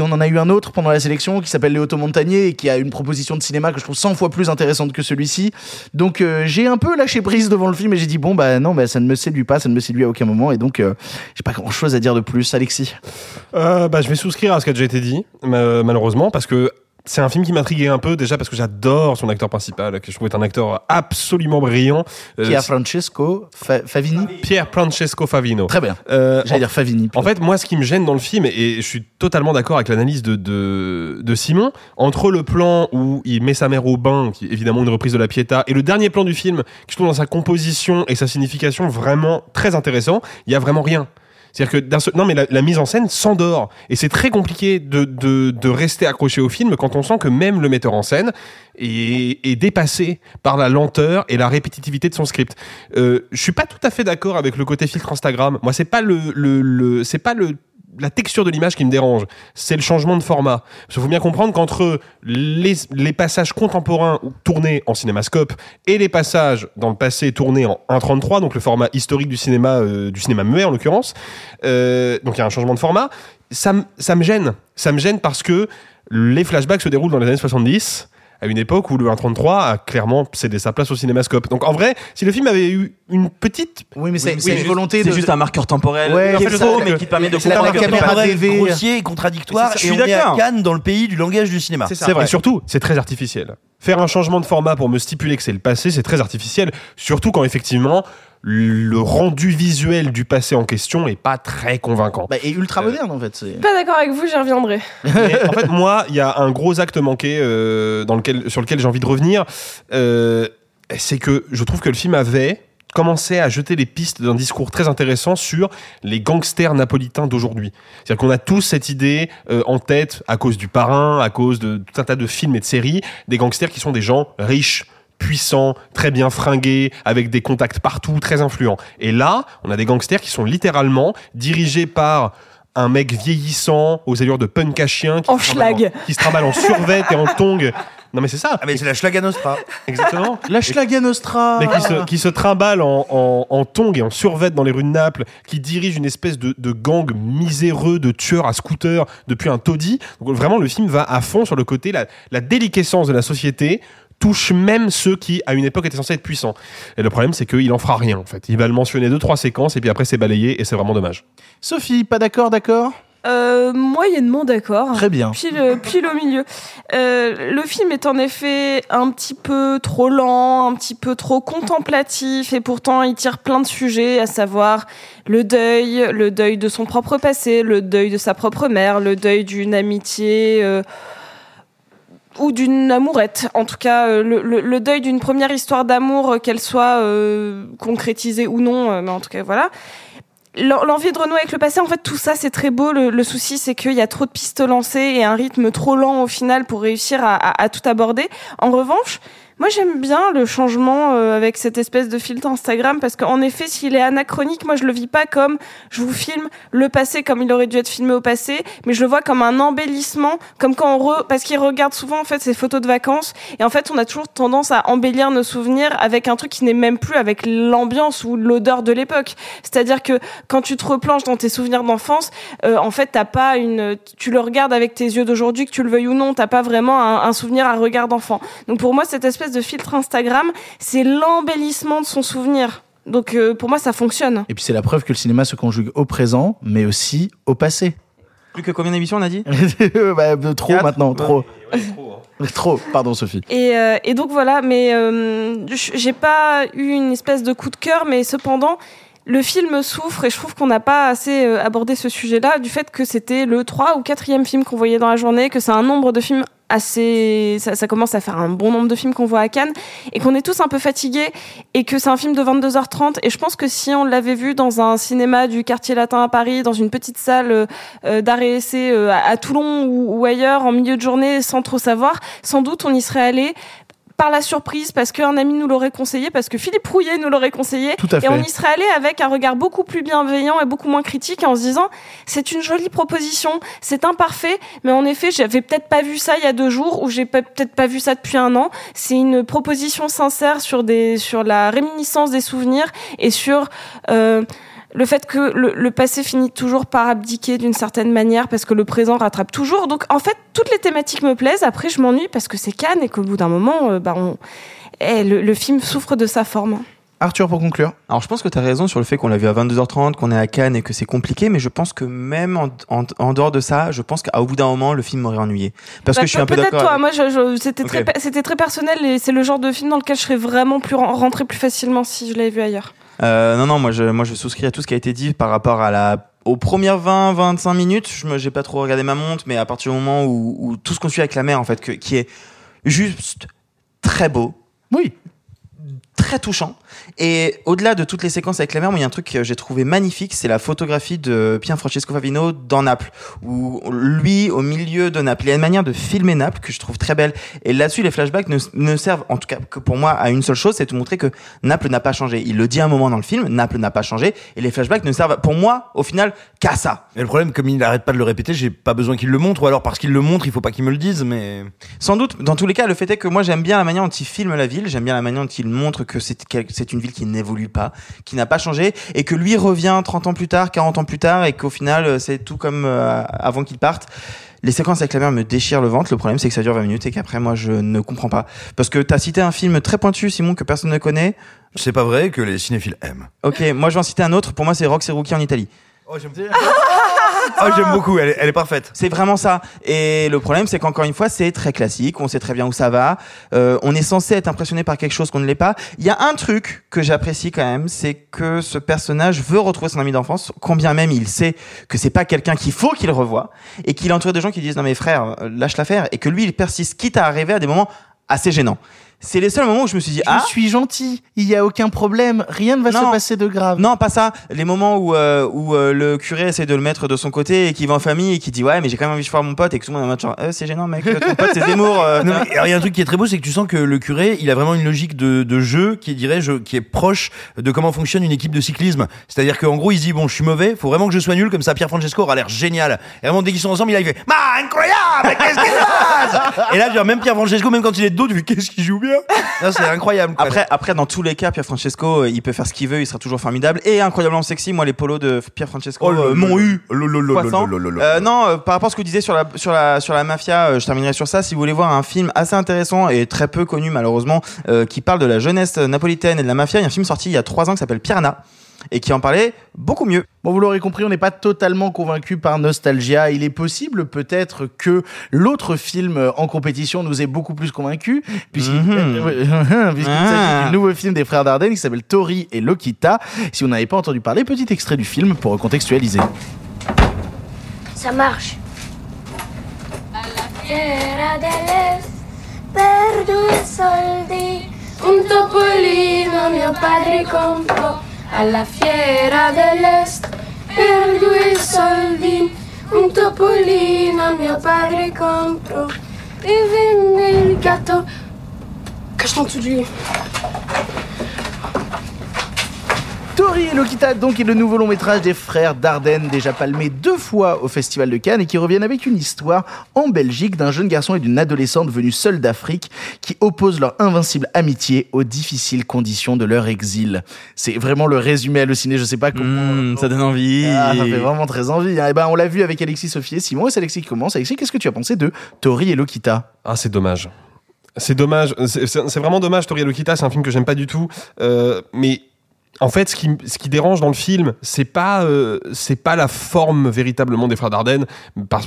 Speaker 8: On en a eu un autre pendant la sélection qui s'appelle Léoto Montagnier et qui a une proposition de cinéma que je trouve 100 fois plus intéressante que celui-ci. Donc euh, j'ai un peu lâché prise devant le film et j'ai dit bon bah non bah ça ne me séduit pas, ça ne me séduit à aucun moment et donc euh, j'ai pas grand chose à dire de plus. Alexis.
Speaker 11: Euh, bah, je vais souscrire à ce qui a déjà été dit, ma- malheureusement, parce que c'est un film qui m'intriguait un peu déjà parce que j'adore son acteur principal, que je trouve être un acteur absolument brillant. Euh,
Speaker 8: Pierre Francesco Fa- Favini.
Speaker 11: Pierre Francesco Favino.
Speaker 8: Très bien.
Speaker 11: Euh,
Speaker 8: J'allais dire Favini.
Speaker 11: En fait, moi, ce qui me gêne dans le film, et je suis totalement d'accord avec l'analyse de, de, de Simon, entre le plan où il met sa mère au bain, qui est évidemment une reprise de la Pietà, et le dernier plan du film, que je trouve dans sa composition et sa signification vraiment très intéressant, il y a vraiment rien. C'est-à-dire que non mais la, la mise en scène s'endort et c'est très compliqué de, de, de rester accroché au film quand on sent que même le metteur en scène est, est dépassé par la lenteur et la répétitivité de son script. Euh, je suis pas tout à fait d'accord avec le côté filtre Instagram. Moi c'est pas le, le, le c'est pas le la texture de l'image qui me dérange, c'est le changement de format. Parce qu'il faut bien comprendre qu'entre les, passages contemporains ou tournés en cinémascope et les passages dans le passé tournés en 1.33, donc le format historique du cinéma, euh, du cinéma muet en l'occurrence, euh, donc il y a un changement de format, ça me gêne. Ça me gêne parce que les flashbacks se déroulent dans les années 70 à une époque où le 1.33 a clairement cédé sa place au cinémascope. Donc en vrai, si le film avait eu une petite...
Speaker 8: Oui, mais c'est
Speaker 9: Oui,
Speaker 8: c'est
Speaker 9: mais
Speaker 8: une
Speaker 9: juste-
Speaker 8: volonté
Speaker 9: c'est
Speaker 8: de.
Speaker 9: juste un marqueur temporel
Speaker 8: Ouais,
Speaker 9: qui est
Speaker 8: c'est
Speaker 9: faux,
Speaker 8: ça,
Speaker 9: mais qui te permet de
Speaker 8: c'est la
Speaker 9: comprendre
Speaker 8: caméra
Speaker 9: que-
Speaker 12: Temporel,
Speaker 8: TV.
Speaker 12: grossier et contradictoire.
Speaker 9: Je suis
Speaker 12: et on est à. Cannes dans le pays du langage du cinéma.
Speaker 11: C'est vrai. Et surtout, c'est très artificiel. Faire un changement de format pour me stipuler que c'est le passé, c'est très artificiel. Surtout quand effectivement le rendu visuel du passé en question est pas très convaincant.
Speaker 8: Bah, et ultra moderne en fait. c'est-
Speaker 10: Pas d'accord avec vous, j'y reviendrai.
Speaker 11: Mais en fait, moi, il y a un gros acte manqué euh, dans lequel, sur lequel j'ai envie de revenir. Euh, c'est que je trouve que le film avait commencé à jeter les pistes d'un discours très intéressant sur les gangsters napolitains d'aujourd'hui. C'est-à-dire qu'on a tous cette idée euh, en tête, à cause du parrain, à cause de tout un tas de films et de séries, des gangsters qui sont des gens riches, puissants, très bien fringués, avec des contacts partout, très influents. Et là, on a des gangsters qui sont littéralement dirigés par un mec vieillissant aux allures de punk à chien qui,
Speaker 10: En
Speaker 11: se trimballe
Speaker 10: schlag.
Speaker 11: qui se trimballe en survette et en tongs. Non mais c'est ça.
Speaker 12: Ah mais c'est la Schlaga Nostra.
Speaker 11: Exactement.
Speaker 8: La Schlaga Nostra.
Speaker 11: Mais qui se, qui se trimballe en, en, en tongs et en survette dans les rues de Naples, qui dirige une espèce de, de gang miséreux de tueurs à scooter depuis un taudis. Donc vraiment, le film va à fond sur le côté, la, la déliquescence de la société touche même ceux qui, à une époque, étaient censés être puissants. Et le problème, c'est qu'il en fera rien, en fait. Il va le mentionner deux, trois séquences, et puis après, c'est balayé, et c'est vraiment dommage.
Speaker 8: Sophie, pas d'accord, d'accord?
Speaker 10: Euh, moyennement d'accord.
Speaker 8: Très bien.
Speaker 10: Pile, euh, pile au milieu. Euh, le film est en effet un petit peu trop lent, un petit peu trop contemplatif, et pourtant il tire plein de sujets, à savoir le deuil, le deuil de son propre passé, le deuil de sa propre mère, le deuil d'une amitié. euh, ou d'une amourette. En tout cas, euh, le, deuil d'une première histoire d'amour, euh, qu'elle soit euh, concrétisée ou non, euh, mais en tout cas, voilà. L'en- L'envie de renouer avec le passé, en fait, tout ça, c'est très beau. Le, souci, c'est qu'il y a trop de pistes lancées et un rythme trop lent au final pour réussir à tout aborder. En revanche, moi, j'aime bien le changement euh, avec cette espèce de filtre Instagram parce qu'en effet, s'il est anachronique, moi, je le vis pas comme je vous filme le passé comme il aurait dû être filmé au passé, mais je le vois comme un embellissement, comme quand on re... parce qu'il regarde souvent en fait ses photos de vacances et en fait, on a toujours tendance à embellir nos souvenirs avec un truc qui n'est même plus avec l'ambiance ou l'odeur de l'époque. C'est-à-dire que quand tu te replonges dans tes souvenirs d'enfance, euh, en fait, t'as pas une, tu le regardes avec tes yeux d'aujourd'hui, que tu le veuilles ou non, t'as pas vraiment un, un souvenir à regard d'enfant. Donc pour moi, cette espèce de filtre Instagram, c'est l'embellissement de son souvenir. Donc euh, pour moi, ça fonctionne.
Speaker 8: Et puis c'est la preuve que le cinéma se conjugue au présent, mais aussi au passé.
Speaker 9: Plus que combien d'émissions on a dit
Speaker 8: bah, trop
Speaker 9: Quatre
Speaker 8: maintenant,
Speaker 9: Ouais,
Speaker 8: trop.
Speaker 11: hein.
Speaker 8: trop, pardon Sophie.
Speaker 10: Et, euh, et donc voilà, mais euh, j'ai pas eu une espèce de coup de cœur, mais cependant, le film souffre et je trouve qu'on n'a pas assez euh, abordé ce sujet-là du fait que c'était le 3 ou 4 film qu'on voyait dans la journée, que c'est un nombre de films assez. Ça, commence à faire un bon nombre de films qu'on voit à Cannes et qu'on est tous un peu fatigués et que c'est un film de 22h30. Et je pense que si on l'avait vu dans un cinéma du quartier latin à Paris, dans une petite salle euh, euh, et essai euh, à, Toulon ou, ou ailleurs en milieu de journée sans trop savoir, sans doute on y serait allé par la surprise parce qu'un ami nous l'aurait conseillé, parce que Philippe Rouillet nous l'aurait conseillé.
Speaker 8: Tout à
Speaker 10: Et
Speaker 8: fait.
Speaker 10: on y serait allé avec un regard beaucoup plus bienveillant et beaucoup moins critique en se disant c'est une jolie proposition, c'est imparfait, mais en effet, j'avais peut-être pas vu ça il y a deux jours ou j'ai peut-être pas vu ça depuis un an. C'est une proposition sincère sur des, sur la réminiscence des souvenirs et sur, euh, le fait que le, le passé finit toujours par abdiquer d'une certaine manière parce que le présent rattrape toujours. Donc en fait, toutes les thématiques me plaisent. Après, je m'ennuie parce que c'est Cannes et qu'au bout d'un moment, euh, bah, on... eh, le, le film souffre de sa forme.
Speaker 8: Arthur, pour conclure.
Speaker 9: Alors je pense que tu as raison sur le fait qu'on l'a vu à 22h30, qu'on est à Cannes et que c'est compliqué, mais je pense que même en, en, en dehors de ça, je pense qu'au bout d'un moment, le film m'aurait ennuyé. Parce
Speaker 10: Bah,
Speaker 9: que je suis un peu
Speaker 10: peut-être toi. Moi, je, je- c'était très, très personnel et c'est le genre de film dans lequel je serais vraiment plus ren- rentré plus facilement si je l'avais vu ailleurs.
Speaker 9: Euh, non, non, moi je, moi je souscris à tout ce qui a été dit par rapport à la aux premières 20-25 minutes. Je j'ai pas trop regardé ma montre, mais à partir du moment où, où tout ce qu'on suit avec la mer, en fait, que, qui est juste très beau.
Speaker 8: Oui.
Speaker 9: Très touchant. Et au-delà de toutes les séquences avec la mer, il y a un truc que j'ai trouvé magnifique, c'est la photographie de Pier Francesco Favino dans Naples, où lui, au milieu de Naples, il y a une manière de filmer Naples que je trouve très belle. Et là-dessus, les flashbacks ne, ne servent, en tout cas, que pour moi, à une seule chose, c'est de montrer que Naples n'a pas changé. Il le dit à un moment dans le film, Naples n'a pas changé, et les flashbacks ne servent, pour moi, au final, qu'à ça.
Speaker 12: Mais le problème, comme il n'arrête pas de le répéter, j'ai pas besoin qu'il le montre, ou alors parce qu'il le montre, il faut pas qu'il me le dise, mais.
Speaker 9: Sans doute, dans tous les cas, le fait est que moi j'aime bien la manière dont il filme la ville, j'aime bien la manière dont il montre que c'est c'est une ville qui n'évolue pas, qui n'a pas changé, et que lui revient 30 ans plus tard, 40 ans plus tard, et qu'au final euh, c'est tout comme euh, avant qu'il parte. Les séquences avec la mer me déchirent le ventre. Le problème, c'est que ça dure 20 minutes et qu'après, moi, je ne comprends pas. Parce que t'as cité un film très pointu, Simon, que personne ne connaît.
Speaker 12: C'est pas vrai que les cinéphiles aiment.
Speaker 9: Ok, moi, je vais en citer un autre. Pour moi, c'est Rox et Rookie en Italie.
Speaker 12: Oh, j'aime Oh, j'aime beaucoup, elle est, elle est parfaite.
Speaker 9: C'est vraiment ça. Et le problème, c'est qu'encore une fois, c'est très classique. On sait très bien où ça va. Euh, on est censé être impressionné par quelque chose qu'on ne l'est pas. Il y a un truc que j'apprécie quand même, c'est que ce personnage veut retrouver son ami d'enfance, combien même il sait que c'est pas quelqu'un qu'il faut qu'il revoie, et qu'il est entouré de gens qui disent non mais frère, lâche l'affaire, et que lui, il persiste, quitte à arriver à des moments assez gênants. C'est les seuls moments où je me suis dit ah
Speaker 8: Je suis gentil, il y a aucun problème, rien ne va se passer de grave.
Speaker 9: non, pas ça. Les moments où, euh, où euh, le curé essaie de le mettre de son côté et qu'il va en famille et qui dit ouais mais j'ai quand même envie de voir mon pote et que tout le monde est en mode genre Euh, c'est gênant mec, ton pote c'est Zemmour. euh,
Speaker 12: Non, mais alors, il y a un truc qui est très beau, c'est que tu sens que le curé, il a vraiment une logique de, de jeu qui dirais je, qui est proche de comment fonctionne une équipe de cyclisme. C'est-à-dire qu'en gros, il se dit bon, je suis mauvais, faut vraiment que je sois nul, comme ça Pierre Francesco aura l'air génial. Et vraiment, dès qu'ils sont ensemble, il arrive, fait, Ma, incroyable, qu'est-ce qu'il passe? Et là, même Pierre Francesco, même quand il est de dos, tu fais qu'est-ce qu'il joue bien Non, C'est incroyable. quoi.
Speaker 9: Après, après, dans tous les cas, Pierre Francesco, euh, il peut faire ce qu'il veut, il sera toujours formidable et incroyablement sexy. Moi, les polos de Pierre Francesco
Speaker 12: Oh
Speaker 9: euh,
Speaker 12: là.
Speaker 9: Euh, non, par rapport à ce que vous disiez sur la sur la sur la mafia, euh, je terminerai sur ça. Si vous voulez voir un film assez intéressant et très peu connu malheureusement, euh, qui parle de la jeunesse napolitaine et de la mafia, il y a un film sorti il y a trois ans qui s'appelle Piranha et qui en parlait beaucoup mieux.
Speaker 8: Bon, vous l'aurez compris, on n'est pas totalement convaincu par Nostalgia. Il est possible peut-être que l'autre film euh, en compétition nous ait beaucoup plus convaincus, puisqu'il
Speaker 9: Mhm.
Speaker 8: puisqu'il
Speaker 9: Ah.
Speaker 8: s'agit du nouveau film des frères Dardenne qui s'appelle Tori et Lokita. Si vous n'avez pas entendu parler, petit extrait du film pour recontextualiser.
Speaker 15: Ça marche.
Speaker 16: Fiera dell'Est per due soldi un topolino mio padre comprò alla fiera dell'Est per due soldi un topolino mio padre comprò e venne il gatto. Cache
Speaker 8: Tori et Lokita, donc, est le nouveau long métrage des frères Dardenne, déjà palmé deux fois au Festival de Cannes et qui reviennent avec une histoire en Belgique d'un jeune garçon et d'une adolescente venus seuls d'Afrique qui opposent leur invincible amitié aux difficiles conditions de leur exil. C'est vraiment le résumé halluciné, je sais pas comment.
Speaker 9: ça donne envie.
Speaker 8: Ah, ça fait vraiment très envie. hein. Et ben, on l'a vu avec Alexis Sophie et Simon, et c'est Alexis qui commence. Alexis, qu'est-ce que tu as pensé de Tori et Lokita?
Speaker 11: Ah, c'est dommage. C'est dommage. C'est vraiment dommage. Tori Lokita, c'est un film que j'aime pas du tout. Euh, mais en fait, ce qui, ce qui dérange dans le film, c'est pas, euh, c'est pas la forme véritablement des frères Dardenne,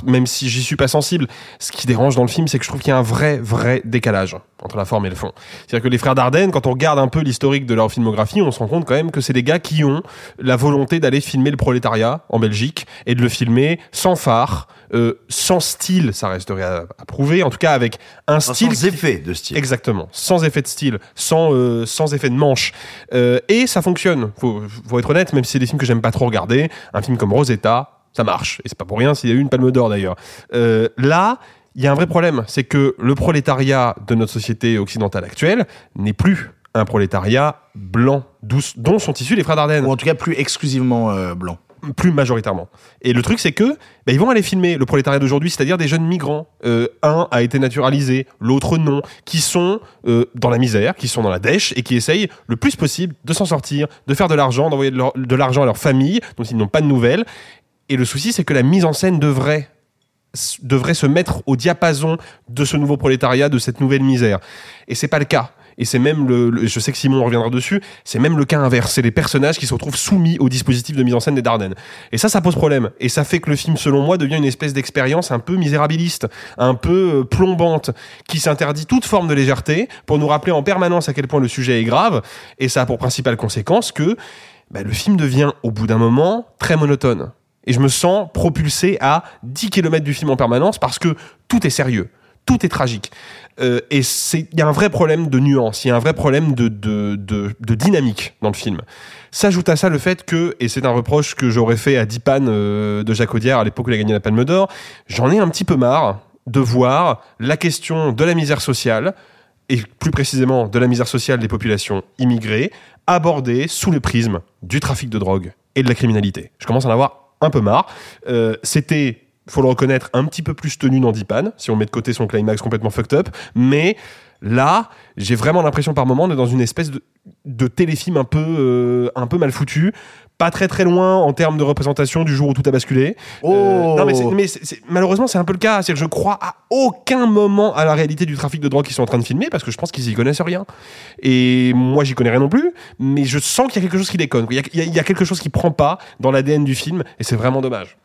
Speaker 11: même si j'y suis pas sensible. Ce qui dérange dans le film, c'est que je trouve qu'il y a un vrai, vrai décalage entre la forme et le fond. C'est-à-dire que les frères Dardenne, quand on regarde un peu l'historique de leur filmographie, on se rend compte quand même que c'est des gars qui ont la volonté d'aller filmer le prolétariat en Belgique et de le filmer sans phare, euh, sans style, ça resterait à, à prouver, en tout cas avec un
Speaker 12: Sans
Speaker 11: style. qui-
Speaker 12: effet de style.
Speaker 11: Exactement, sans effet de style, sans, euh, sans effet de manche. Et ça fonctionne, faut, faut être honnête, même si c'est des films que j'aime pas trop regarder. Un film comme Rosetta, ça marche. Et c'est pas pour rien s'il y a eu une palme d'or d'ailleurs. Euh, là, il y a un vrai problème, c'est que le prolétariat de notre société occidentale actuelle n'est plus un prolétariat blanc, dont sont issus les frères Dardenne.
Speaker 8: Ou en tout cas plus exclusivement euh, blanc.
Speaker 11: Plus majoritairement. Et le truc, c'est que bah, ils vont aller filmer le prolétariat d'aujourd'hui, c'est-à-dire des jeunes migrants. Euh, un a été naturalisé, l'autre non, qui sont euh, dans la misère, qui sont dans la dèche et qui essayent le plus possible de s'en sortir, de faire de l'argent, d'envoyer de, l'argent à leur famille, dont ils n'ont pas de nouvelles. Et le souci, c'est que la mise en scène devrait devrait se mettre au diapason de ce nouveau prolétariat, de cette nouvelle misère. Et c'est pas le cas. Et c'est même le, je sais que Simon reviendra dessus, c'est même le cas inverse. C'est les personnages qui se retrouvent soumis au dispositif de mise en scène des Dardennes. Et ça, ça pose problème. Et ça fait que le film, selon moi, devient une espèce d'expérience un peu misérabiliste, un peu euh, plombante, qui s'interdit toute forme de légèreté pour nous rappeler en permanence à quel point le sujet est grave. Et ça a pour principale conséquence que bah, le film devient, au bout d'un moment, très monotone. Et je me sens propulsé à 10 km du film en permanence parce que tout est sérieux, tout est tragique. Euh, et c'est- il y a un vrai problème de nuance, il y a un vrai problème de, de, de, dynamique dans le film. S'ajoute à ça le fait que, et c'est un reproche que j'aurais fait à Dipan euh, de Jacques Audiard à l'époque où il a gagné la Palme d'Or, j'en ai un petit peu marre de voir la question de la misère sociale, et plus précisément de la misère sociale des populations immigrées, abordée sous le prisme du trafic de drogue et de la criminalité. Je commence à en avoir un peu marre. Euh, C'était, faut le reconnaître, un petit peu plus tenu dans Dipan, si on met de côté son climax complètement fucked up, mais là, j'ai vraiment l'impression par moment d'être dans une espèce de, de téléfilm un peu, euh, un peu mal foutu. Pas très très loin en termes de représentation du jour où tout a basculé.
Speaker 8: Oh.
Speaker 11: non mais, c'est- c'est- c'est- malheureusement c'est un peu le cas. C'est-à-dire que je crois à aucun moment à la réalité du trafic de drogue qu'ils sont en train de filmer parce que je pense qu'ils y connaissent rien. Et moi j'y connais rien non plus, mais je sens qu'il y a quelque chose qui déconne. Il y a, il y a- il y a quelque chose qui prend pas dans l'ADN du film et c'est vraiment dommage.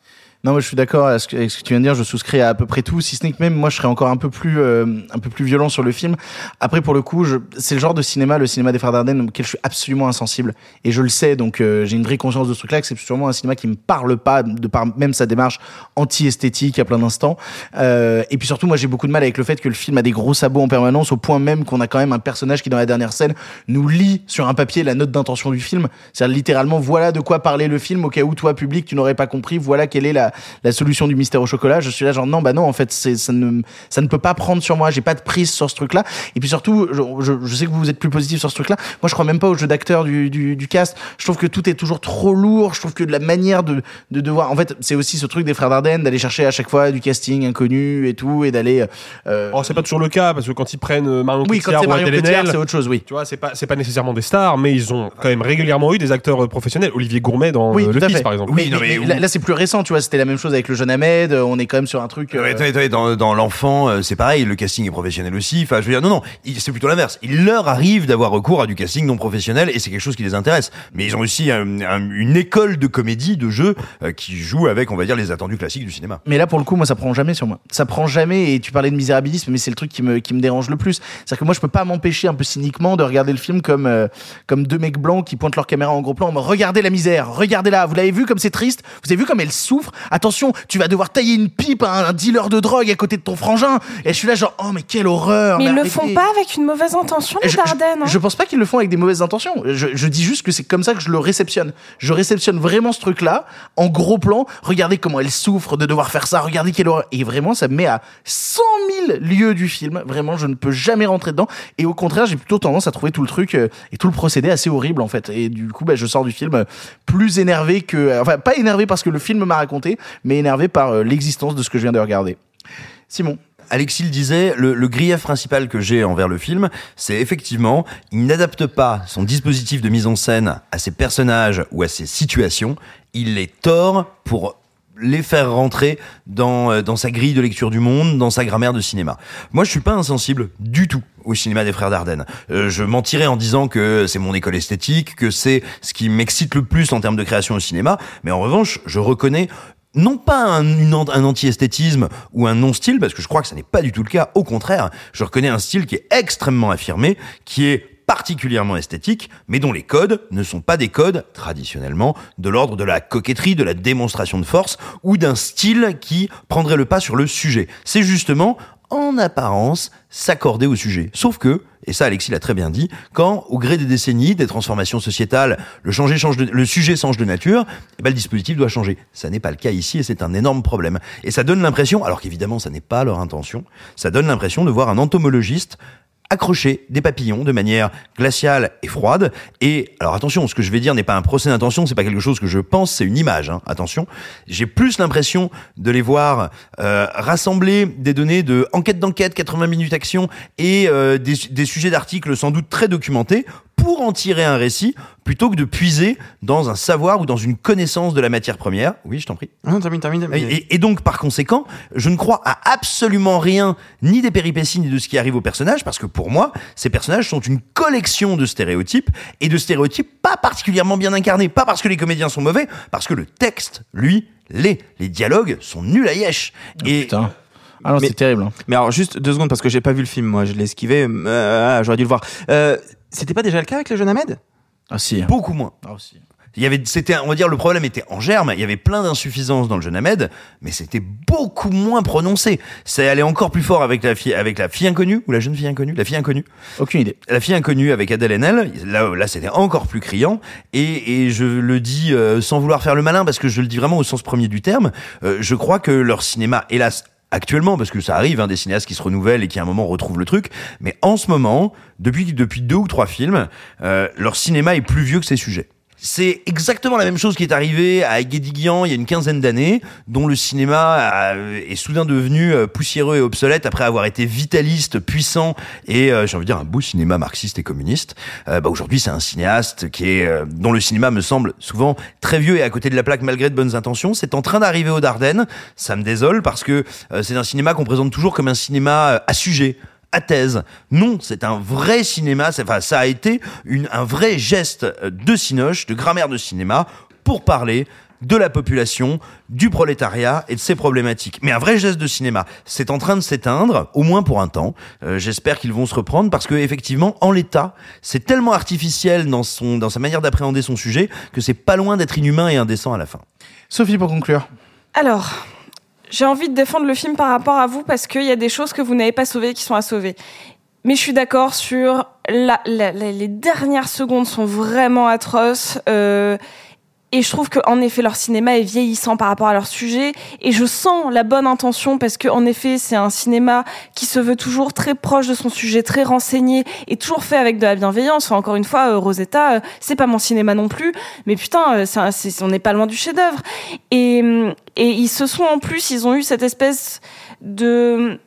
Speaker 8: Non, moi je suis d'accord avec ce que tu viens de dire. Je souscris à à peu près tout, si ce n'est que même moi je serais encore un peu plus euh, un peu plus violent sur le film. Après pour le coup, c'est le genre de cinéma, le cinéma des frères Dardenne, auquel je suis absolument insensible et je le sais. Donc euh, j'ai une vraie conscience de ce truc-là. Que c'est sûrement un cinéma qui me parle pas de par même sa démarche anti-esthétique à plein d'instants. Euh, et puis surtout, moi j'ai beaucoup de mal avec le fait que le film a des gros sabots en permanence, au point même qu'on a quand même un personnage qui dans la dernière scène nous lit sur un papier la note d'intention du film. C'est-à-dire littéralement voilà de quoi parler le film au cas où toi public tu n'aurais pas compris. Voilà quelle est la la solution du mystère au chocolat. Je suis là genre non bah non en fait c'est ça ne ça ne peut pas prendre sur moi. J'ai pas de prise sur ce truc-là. Et puis surtout je, je, je sais que vous êtes plus positif sur ce truc-là. Moi je crois même pas au jeu d'acteur du, du du cast. Je trouve que tout est toujours trop lourd. Je trouve que de la manière de de devoir en fait c'est aussi ce truc des frères Dardenne d'aller chercher à chaque fois du casting inconnu et tout et d'aller euh,
Speaker 11: Oh, c'est pas toujours le cas parce que quand ils prennent euh, Marion
Speaker 8: Oui,
Speaker 11: Cotillard ou
Speaker 8: Marion Cotillard, c'est autre chose, oui.
Speaker 11: Tu vois, c'est pas c'est pas nécessairement des stars, mais ils ont quand même régulièrement eu des acteurs euh, professionnels. Olivier Gourmet dans
Speaker 8: Oui,
Speaker 11: Le Fils, par exemple.
Speaker 8: Mais- mais là, là, c'est plus récent, tu vois. C'était la même chose avec le jeune Ahmed. euh, On est quand même sur un truc. euh,
Speaker 12: Ouais, attendez, attendez, dans, dans l'enfant, euh, c'est pareil, le casting est professionnel aussi. Enfin, je veux dire, non, non, c'est plutôt l'inverse. Il leur arrive d'avoir recours à du casting non professionnel et c'est quelque chose qui les intéresse. Mais ils ont aussi un- un- une école de comédie, de jeu, euh, qui joue avec, on va dire, les attendus classiques du cinéma.
Speaker 8: Mais là, pour le coup, moi, ça prend jamais sur moi. Ça prend jamais. Et tu parlais de misérabilisme, mais c'est le truc qui me, qui me dérange le plus. C'est-à-dire que moi, je peux pas m'empêcher un peu cyniquement de regarder le film comme, euh, comme deux mecs blancs qui pointent leur caméra en gros plan. Regardez la misère, regardez là. Vous l'avez vu comme c'est triste? Vous avez vu comme elle souffre? Attention, tu vas devoir tailler une pipe à un dealer de drogue à côté de ton frangin. Et je suis là, genre, oh, mais quelle horreur.
Speaker 10: Mais ils le
Speaker 8: arrêtez.
Speaker 10: font pas avec une mauvaise intention, les
Speaker 8: Je-
Speaker 10: Dardennes. hein.
Speaker 8: Je pense pas qu'ils le font avec des mauvaises intentions. Je, je dis juste que c'est comme ça que je le réceptionne. Je réceptionne vraiment ce truc-là en gros plan. Regardez comment elle souffre de devoir faire ça. Regardez quelle horreur. Et vraiment, ça me met à 100 000 lieux du film. Vraiment, je ne peux jamais rentrer dedans. Et au contraire, j'ai plutôt tendance à trouver tout le truc euh, et tout le procédé assez horrible en fait. Et du coup, bah, je sors du film euh, plus énervé que, enfin, pas énervé parce que le film m'a raconté, mais énervé par euh, l'existence de ce que je viens de regarder. Simon.
Speaker 12: Alexis le disait, le, grief principal que j'ai envers le film, c'est effectivement, il n'adapte pas son dispositif de mise en scène à ses personnages ou à ses situations, il les tord pour les faire rentrer dans, euh, dans sa grille de lecture du monde, dans sa grammaire de cinéma. Moi, je suis pas insensible du tout au cinéma des frères Dardenne. Euh, je mentirais en disant que c'est mon école esthétique, que c'est ce qui m'excite le plus en termes de création au cinéma, mais en revanche, je reconnais non pas un, anti-esthétisme ou un non-style, parce que je crois que ça n'est pas du tout le cas. Au contraire, je reconnais un style qui est extrêmement affirmé, qui est particulièrement esthétique, mais dont les codes ne sont pas des codes, traditionnellement, de l'ordre de la coquetterie, de la démonstration de force, ou d'un style qui prendrait le pas sur le sujet. C'est justement, en apparence, s'accorder au sujet. Sauf que, et ça Alexis l'a très bien dit, quand, au gré des décennies, des transformations sociétales, le, sujet change de nature, eh ben, le dispositif doit changer. Ça n'est pas le cas ici et c'est un énorme problème. Et ça donne l'impression, alors qu'évidemment ça n'est pas leur intention, ça donne l'impression de voir un entomologiste accrocher des papillons de manière glaciale et froide. Et alors attention, ce que je vais dire n'est pas un procès d'intention, c'est pas quelque chose que je pense, c'est une image. hein. Attention, j'ai plus l'impression de les voir euh, rassembler des données de enquête d'enquête, 80 minutes action et euh, des, des sujets d'articles sans doute très documentés pour en tirer un récit plutôt que de puiser dans un savoir ou dans une connaissance de la matière première. Oui, je t'en prie.
Speaker 9: Non, termine, termine, termine.
Speaker 12: Et, donc, par conséquent, je ne crois à absolument rien, ni des péripéties, ni de ce qui arrive aux personnages, parce que pour moi, ces personnages sont une collection de stéréotypes, et de stéréotypes pas particulièrement bien incarnés. Pas parce que les comédiens sont mauvais, parce que le texte, lui, l'est. Les dialogues sont nuls à yesh. et
Speaker 8: Ah non,
Speaker 9: Mais-
Speaker 8: c'est terrible. hein.
Speaker 9: Mais alors, juste deux secondes, parce que j'ai pas vu le film, moi, je l'ai esquivé. euh, ah, J'aurais dû le voir. Euh, C'était pas déjà le cas avec le jeune Ahmed?
Speaker 8: Ah si.
Speaker 12: beaucoup moins. Il y avait, c'était, on va dire, le problème était en germe. Il y avait plein d'insuffisances dans le jeune Ahmed, mais c'était beaucoup moins prononcé. Ça allait encore plus fort avec la fille, avec la fille inconnue ou la jeune fille inconnue, la fille inconnue.
Speaker 8: Aucune idée.
Speaker 12: La fille inconnue avec Adèle Haenel, là, là, c'était encore plus criant. Et, et je le dis euh, sans vouloir faire le malin, parce que je le dis vraiment au sens premier du terme. euh, je crois que leur cinéma, hélas. Actuellement, parce que ça arrive, hein, des cinéastes qui se renouvellent et qui à un moment retrouvent le truc. Mais en ce moment, depuis depuis deux ou trois films, euh, leur cinéma est plus vieux que ses sujets. C'est exactement la même chose qui est arrivée à Guédiguian il y a une quinzaine d'années, dont le cinéma a- est soudain devenu euh, poussiéreux et obsolète après avoir été vitaliste, puissant et euh, j'ai envie de dire un beau cinéma marxiste et communiste. Euh, bah, Aujourd'hui, c'est un cinéaste qui est euh, dont le cinéma me semble souvent très vieux et à côté de la plaque malgré de bonnes intentions. C'est en train d'arriver aux Dardennes. Ça me désole parce que euh, c'est un cinéma qu'on présente toujours comme un cinéma euh, à sujet à thèse. Non, c'est un vrai cinéma. c'est- Enfin, ça a été une, un vrai geste euh, de cinoche, de grammaire de cinéma, pour parler de la population, du prolétariat et de ses problématiques. Mais un vrai geste de cinéma, c'est en train de s'éteindre, au moins pour un temps. Euh, J'espère qu'ils vont se reprendre parce que effectivement, en l'état, c'est tellement artificiel dans son dans sa manière d'appréhender son sujet que c'est pas loin d'être inhumain et indécent à la fin.
Speaker 8: Sophie, pour conclure.
Speaker 10: Alors, j'ai envie de défendre le film par rapport à vous parce qu'il y a des choses que vous n'avez pas sauvées qui sont à sauver. Mais je suis d'accord sur la, la- la- les dernières secondes sont vraiment atroces. euh, et je trouve qu'en effet, leur cinéma est vieillissant par rapport à leur sujet. Et je sens la bonne intention parce que, en effet, c'est un cinéma qui se veut toujours très proche de son sujet, très renseigné et toujours fait avec de la bienveillance. Enfin, encore une fois, euh, Rosetta, euh, c'est pas mon cinéma non plus. Mais putain, euh, on n'est pas loin du chef-d'œuvre. Et, hum, et ils se sont en plus, ils ont eu cette espèce de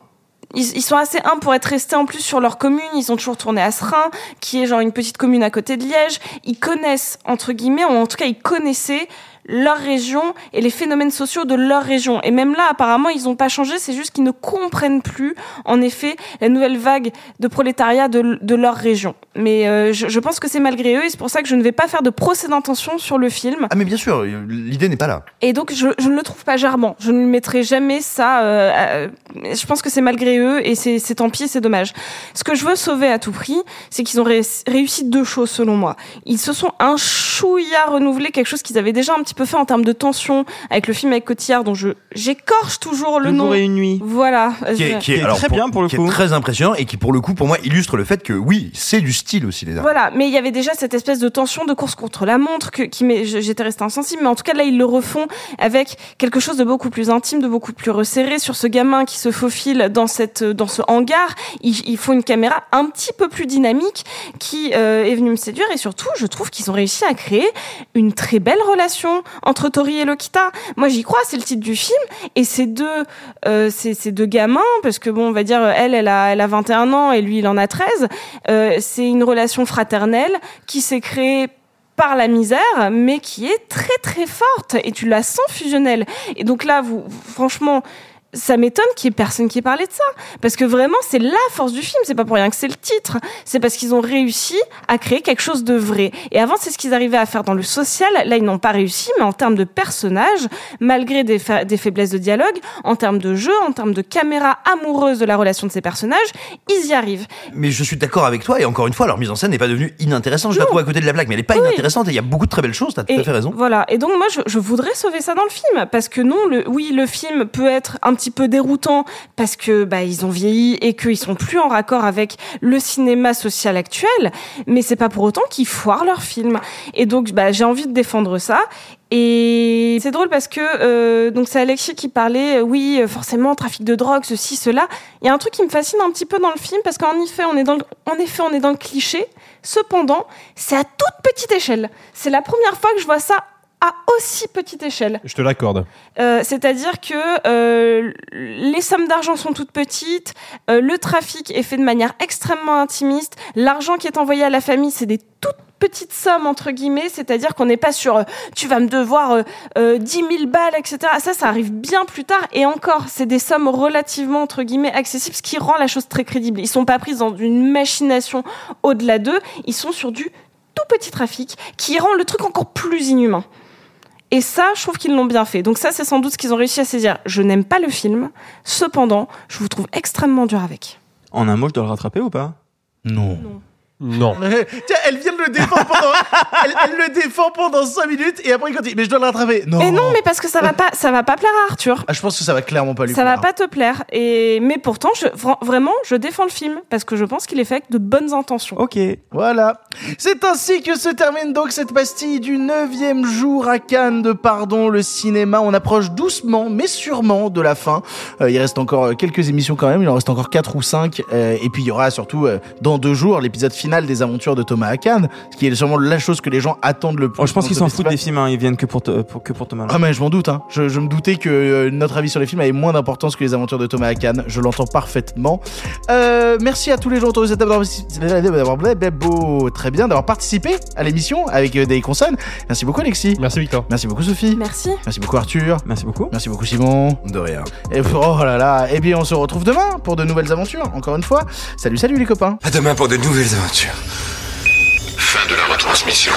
Speaker 10: ils, ils sont assez humbles pour être restés en plus sur leur commune. Ils ont toujours tourné à Serein, qui est genre une petite commune à côté de Liège. Ils connaissent, entre guillemets, ou en tout cas, ils connaissaient leur région et les phénomènes sociaux de leur région. Et même là, apparemment, ils n'ont pas changé. C'est juste qu'ils ne comprennent plus, en effet, la nouvelle vague de prolétariat de, de leur région. Mais euh, je, je pense que c'est malgré eux et c'est pour ça que je ne vais pas faire de procès d'intention sur le film.
Speaker 12: Ah mais bien sûr, euh, l'idée n'est pas là.
Speaker 10: Et donc, je, je ne le trouve pas charmant. Je ne lui mettrai jamais ça. euh, euh, je pense que c'est malgré eux et c'est tant pis, c'est dommage. Ce que je veux sauver à tout prix, c'est qu'ils ont ré- réussi deux choses selon moi. Ils se sont un chouïa renouvelé quelque chose qu'ils avaient déjà un petit peu fait en termes de tension avec le film avec Cotillard, dont je j'écorche toujours le nom.
Speaker 9: et une nuit.
Speaker 10: Voilà.
Speaker 12: qui est,
Speaker 10: Je-
Speaker 12: qui est- alors, qui est très impressionnant et qui pour le coup pour moi illustre le fait que oui c'est du style aussi les arts.
Speaker 10: Voilà, mais il y avait déjà cette espèce de tension de course contre la montre que, qui j'étais restée insensible, mais en tout cas là ils le refont avec quelque chose de beaucoup plus intime, de beaucoup plus resserré sur ce gamin qui se faufile dans cette dans ce hangar. Il, il faut une caméra un petit peu plus dynamique qui euh, est venue me séduire et surtout je trouve qu'ils ont réussi à créer une très belle relation entre Tori et Lokita. Moi j'y crois, c'est le titre du film et ces deux euh, ces, deux gamins parce que bon on va dire elle elle a elle a 21 ans et lui il en a 13. Euh, c'est une relation fraternelle qui s'est créée par la misère, mais qui est très très forte et tu la sens fusionnelle. Et donc là, vous, franchement, ça m'étonne qu'il y ait personne qui ait parlé de ça. Parce que vraiment, c'est la force du film. C'est pas pour rien que c'est le titre. C'est parce qu'ils ont réussi à créer quelque chose de vrai. Et avant, c'est ce qu'ils arrivaient à faire dans le social. Là, ils n'ont pas réussi, mais en termes de personnages, malgré des, fa- des faiblesses de dialogue, en termes de jeu, en termes de caméra amoureuse de la relation de ces personnages, ils y arrivent.
Speaker 12: Mais je suis d'accord avec toi et encore une fois leur mise en scène n'est pas devenue inintéressante. Je la trouve à côté de la plaque mais elle est pas inintéressante et il y a beaucoup de très belles choses. T'as tout à fait raison.
Speaker 10: Voilà. Et donc moi, je, je voudrais sauver ça dans le film parce que non, le, oui, le film peut être un petit petit peu déroutants parce que bah ils ont vieilli et qu'ils sont plus en raccord avec le cinéma social actuel, mais c'est pas pour autant qu'ils foirent leurs films. Et donc bah j'ai envie de défendre ça. Et c'est drôle parce que euh, donc c'est Alexis qui parlait, euh, oui euh, forcément trafic de drogue, ceci, cela. Il y a un truc qui me fascine un petit peu dans le film parce qu'en effet on est dans en effet on est dans le cliché. Cependant c'est à toute petite échelle. C'est la première fois que je vois ça à aussi petite échelle.
Speaker 11: Je te l'accorde.
Speaker 10: Euh, C'est-à-dire que euh, les sommes d'argent sont toutes petites, euh, le trafic est fait de manière extrêmement intimiste, l'argent qui est envoyé à la famille, c'est des toutes petites sommes entre guillemets, c'est-à-dire qu'on n'est pas sur tu vas me devoir euh, euh, 10 000 balles, etc. Ça, ça arrive bien plus tard et encore, c'est des sommes relativement entre guillemets accessibles, ce qui rend la chose très crédible. Ils sont pas pris dans une machination au-delà d'eux, ils sont sur du tout petit trafic qui rend le truc encore plus inhumain. Et ça, je trouve qu'ils l'ont bien fait. Donc ça, c'est sans doute ce qu'ils ont réussi à saisir. Je n'aime pas le film, cependant, je vous trouve extrêmement dur avec.
Speaker 9: En un mot, je dois le rattraper ou pas?
Speaker 12: Non.
Speaker 11: Non.
Speaker 8: Tiens, elle vient de le défendre pendant, elle, elle le défend pendant 5 minutes et après il continue. Mais je dois le rattraper. Non.
Speaker 10: Et non, mais parce que ça va pas, ça va pas plaire à Arthur.
Speaker 8: Ah, je pense que ça va clairement pas lui
Speaker 10: Ça va
Speaker 8: plaire.
Speaker 10: pas te plaire. Et mais pourtant, je, vraiment, je défends le film parce que je pense qu'il est fait avec de bonnes intentions.
Speaker 9: Ok.
Speaker 8: Voilà. C'est ainsi que se termine donc cette pastille du neuvième jour à Cannes de Pardon le cinéma. On approche doucement mais sûrement de la fin. Euh, il reste encore euh, quelques émissions quand même. Il en reste encore quatre ou cinq. Euh, et puis il y aura surtout euh, dans deux jours l'épisode final des aventures de Thomas à Cannes, ce qui est sûrement la chose que les gens attendent le plus.
Speaker 9: Oh, je pense qu'ils s'en foutent des films, hein. ils viennent que pour, te- pour- que pour Thomas.
Speaker 8: Ah mais je m'en doute, hein. je, je me doutais que euh, notre avis sur les films avait moins d'importance que les aventures de Thomas à Cannes, je l'entends parfaitement. Euh, merci à tous les gens autour de cette table d'avoir- très bien d'avoir participé à l'émission avec euh, des consonnes. Merci beaucoup Alexis.
Speaker 11: Merci Victor.
Speaker 8: Merci beaucoup Sophie.
Speaker 10: Merci.
Speaker 8: Merci beaucoup Arthur.
Speaker 9: Merci beaucoup.
Speaker 8: Merci beaucoup Simon.
Speaker 12: De rien.
Speaker 8: Et oh là là, et bien on se retrouve demain pour de nouvelles aventures, encore une fois. Salut salut les copains.
Speaker 7: À demain pour de nouvelles aventures. Fin de la retransmission.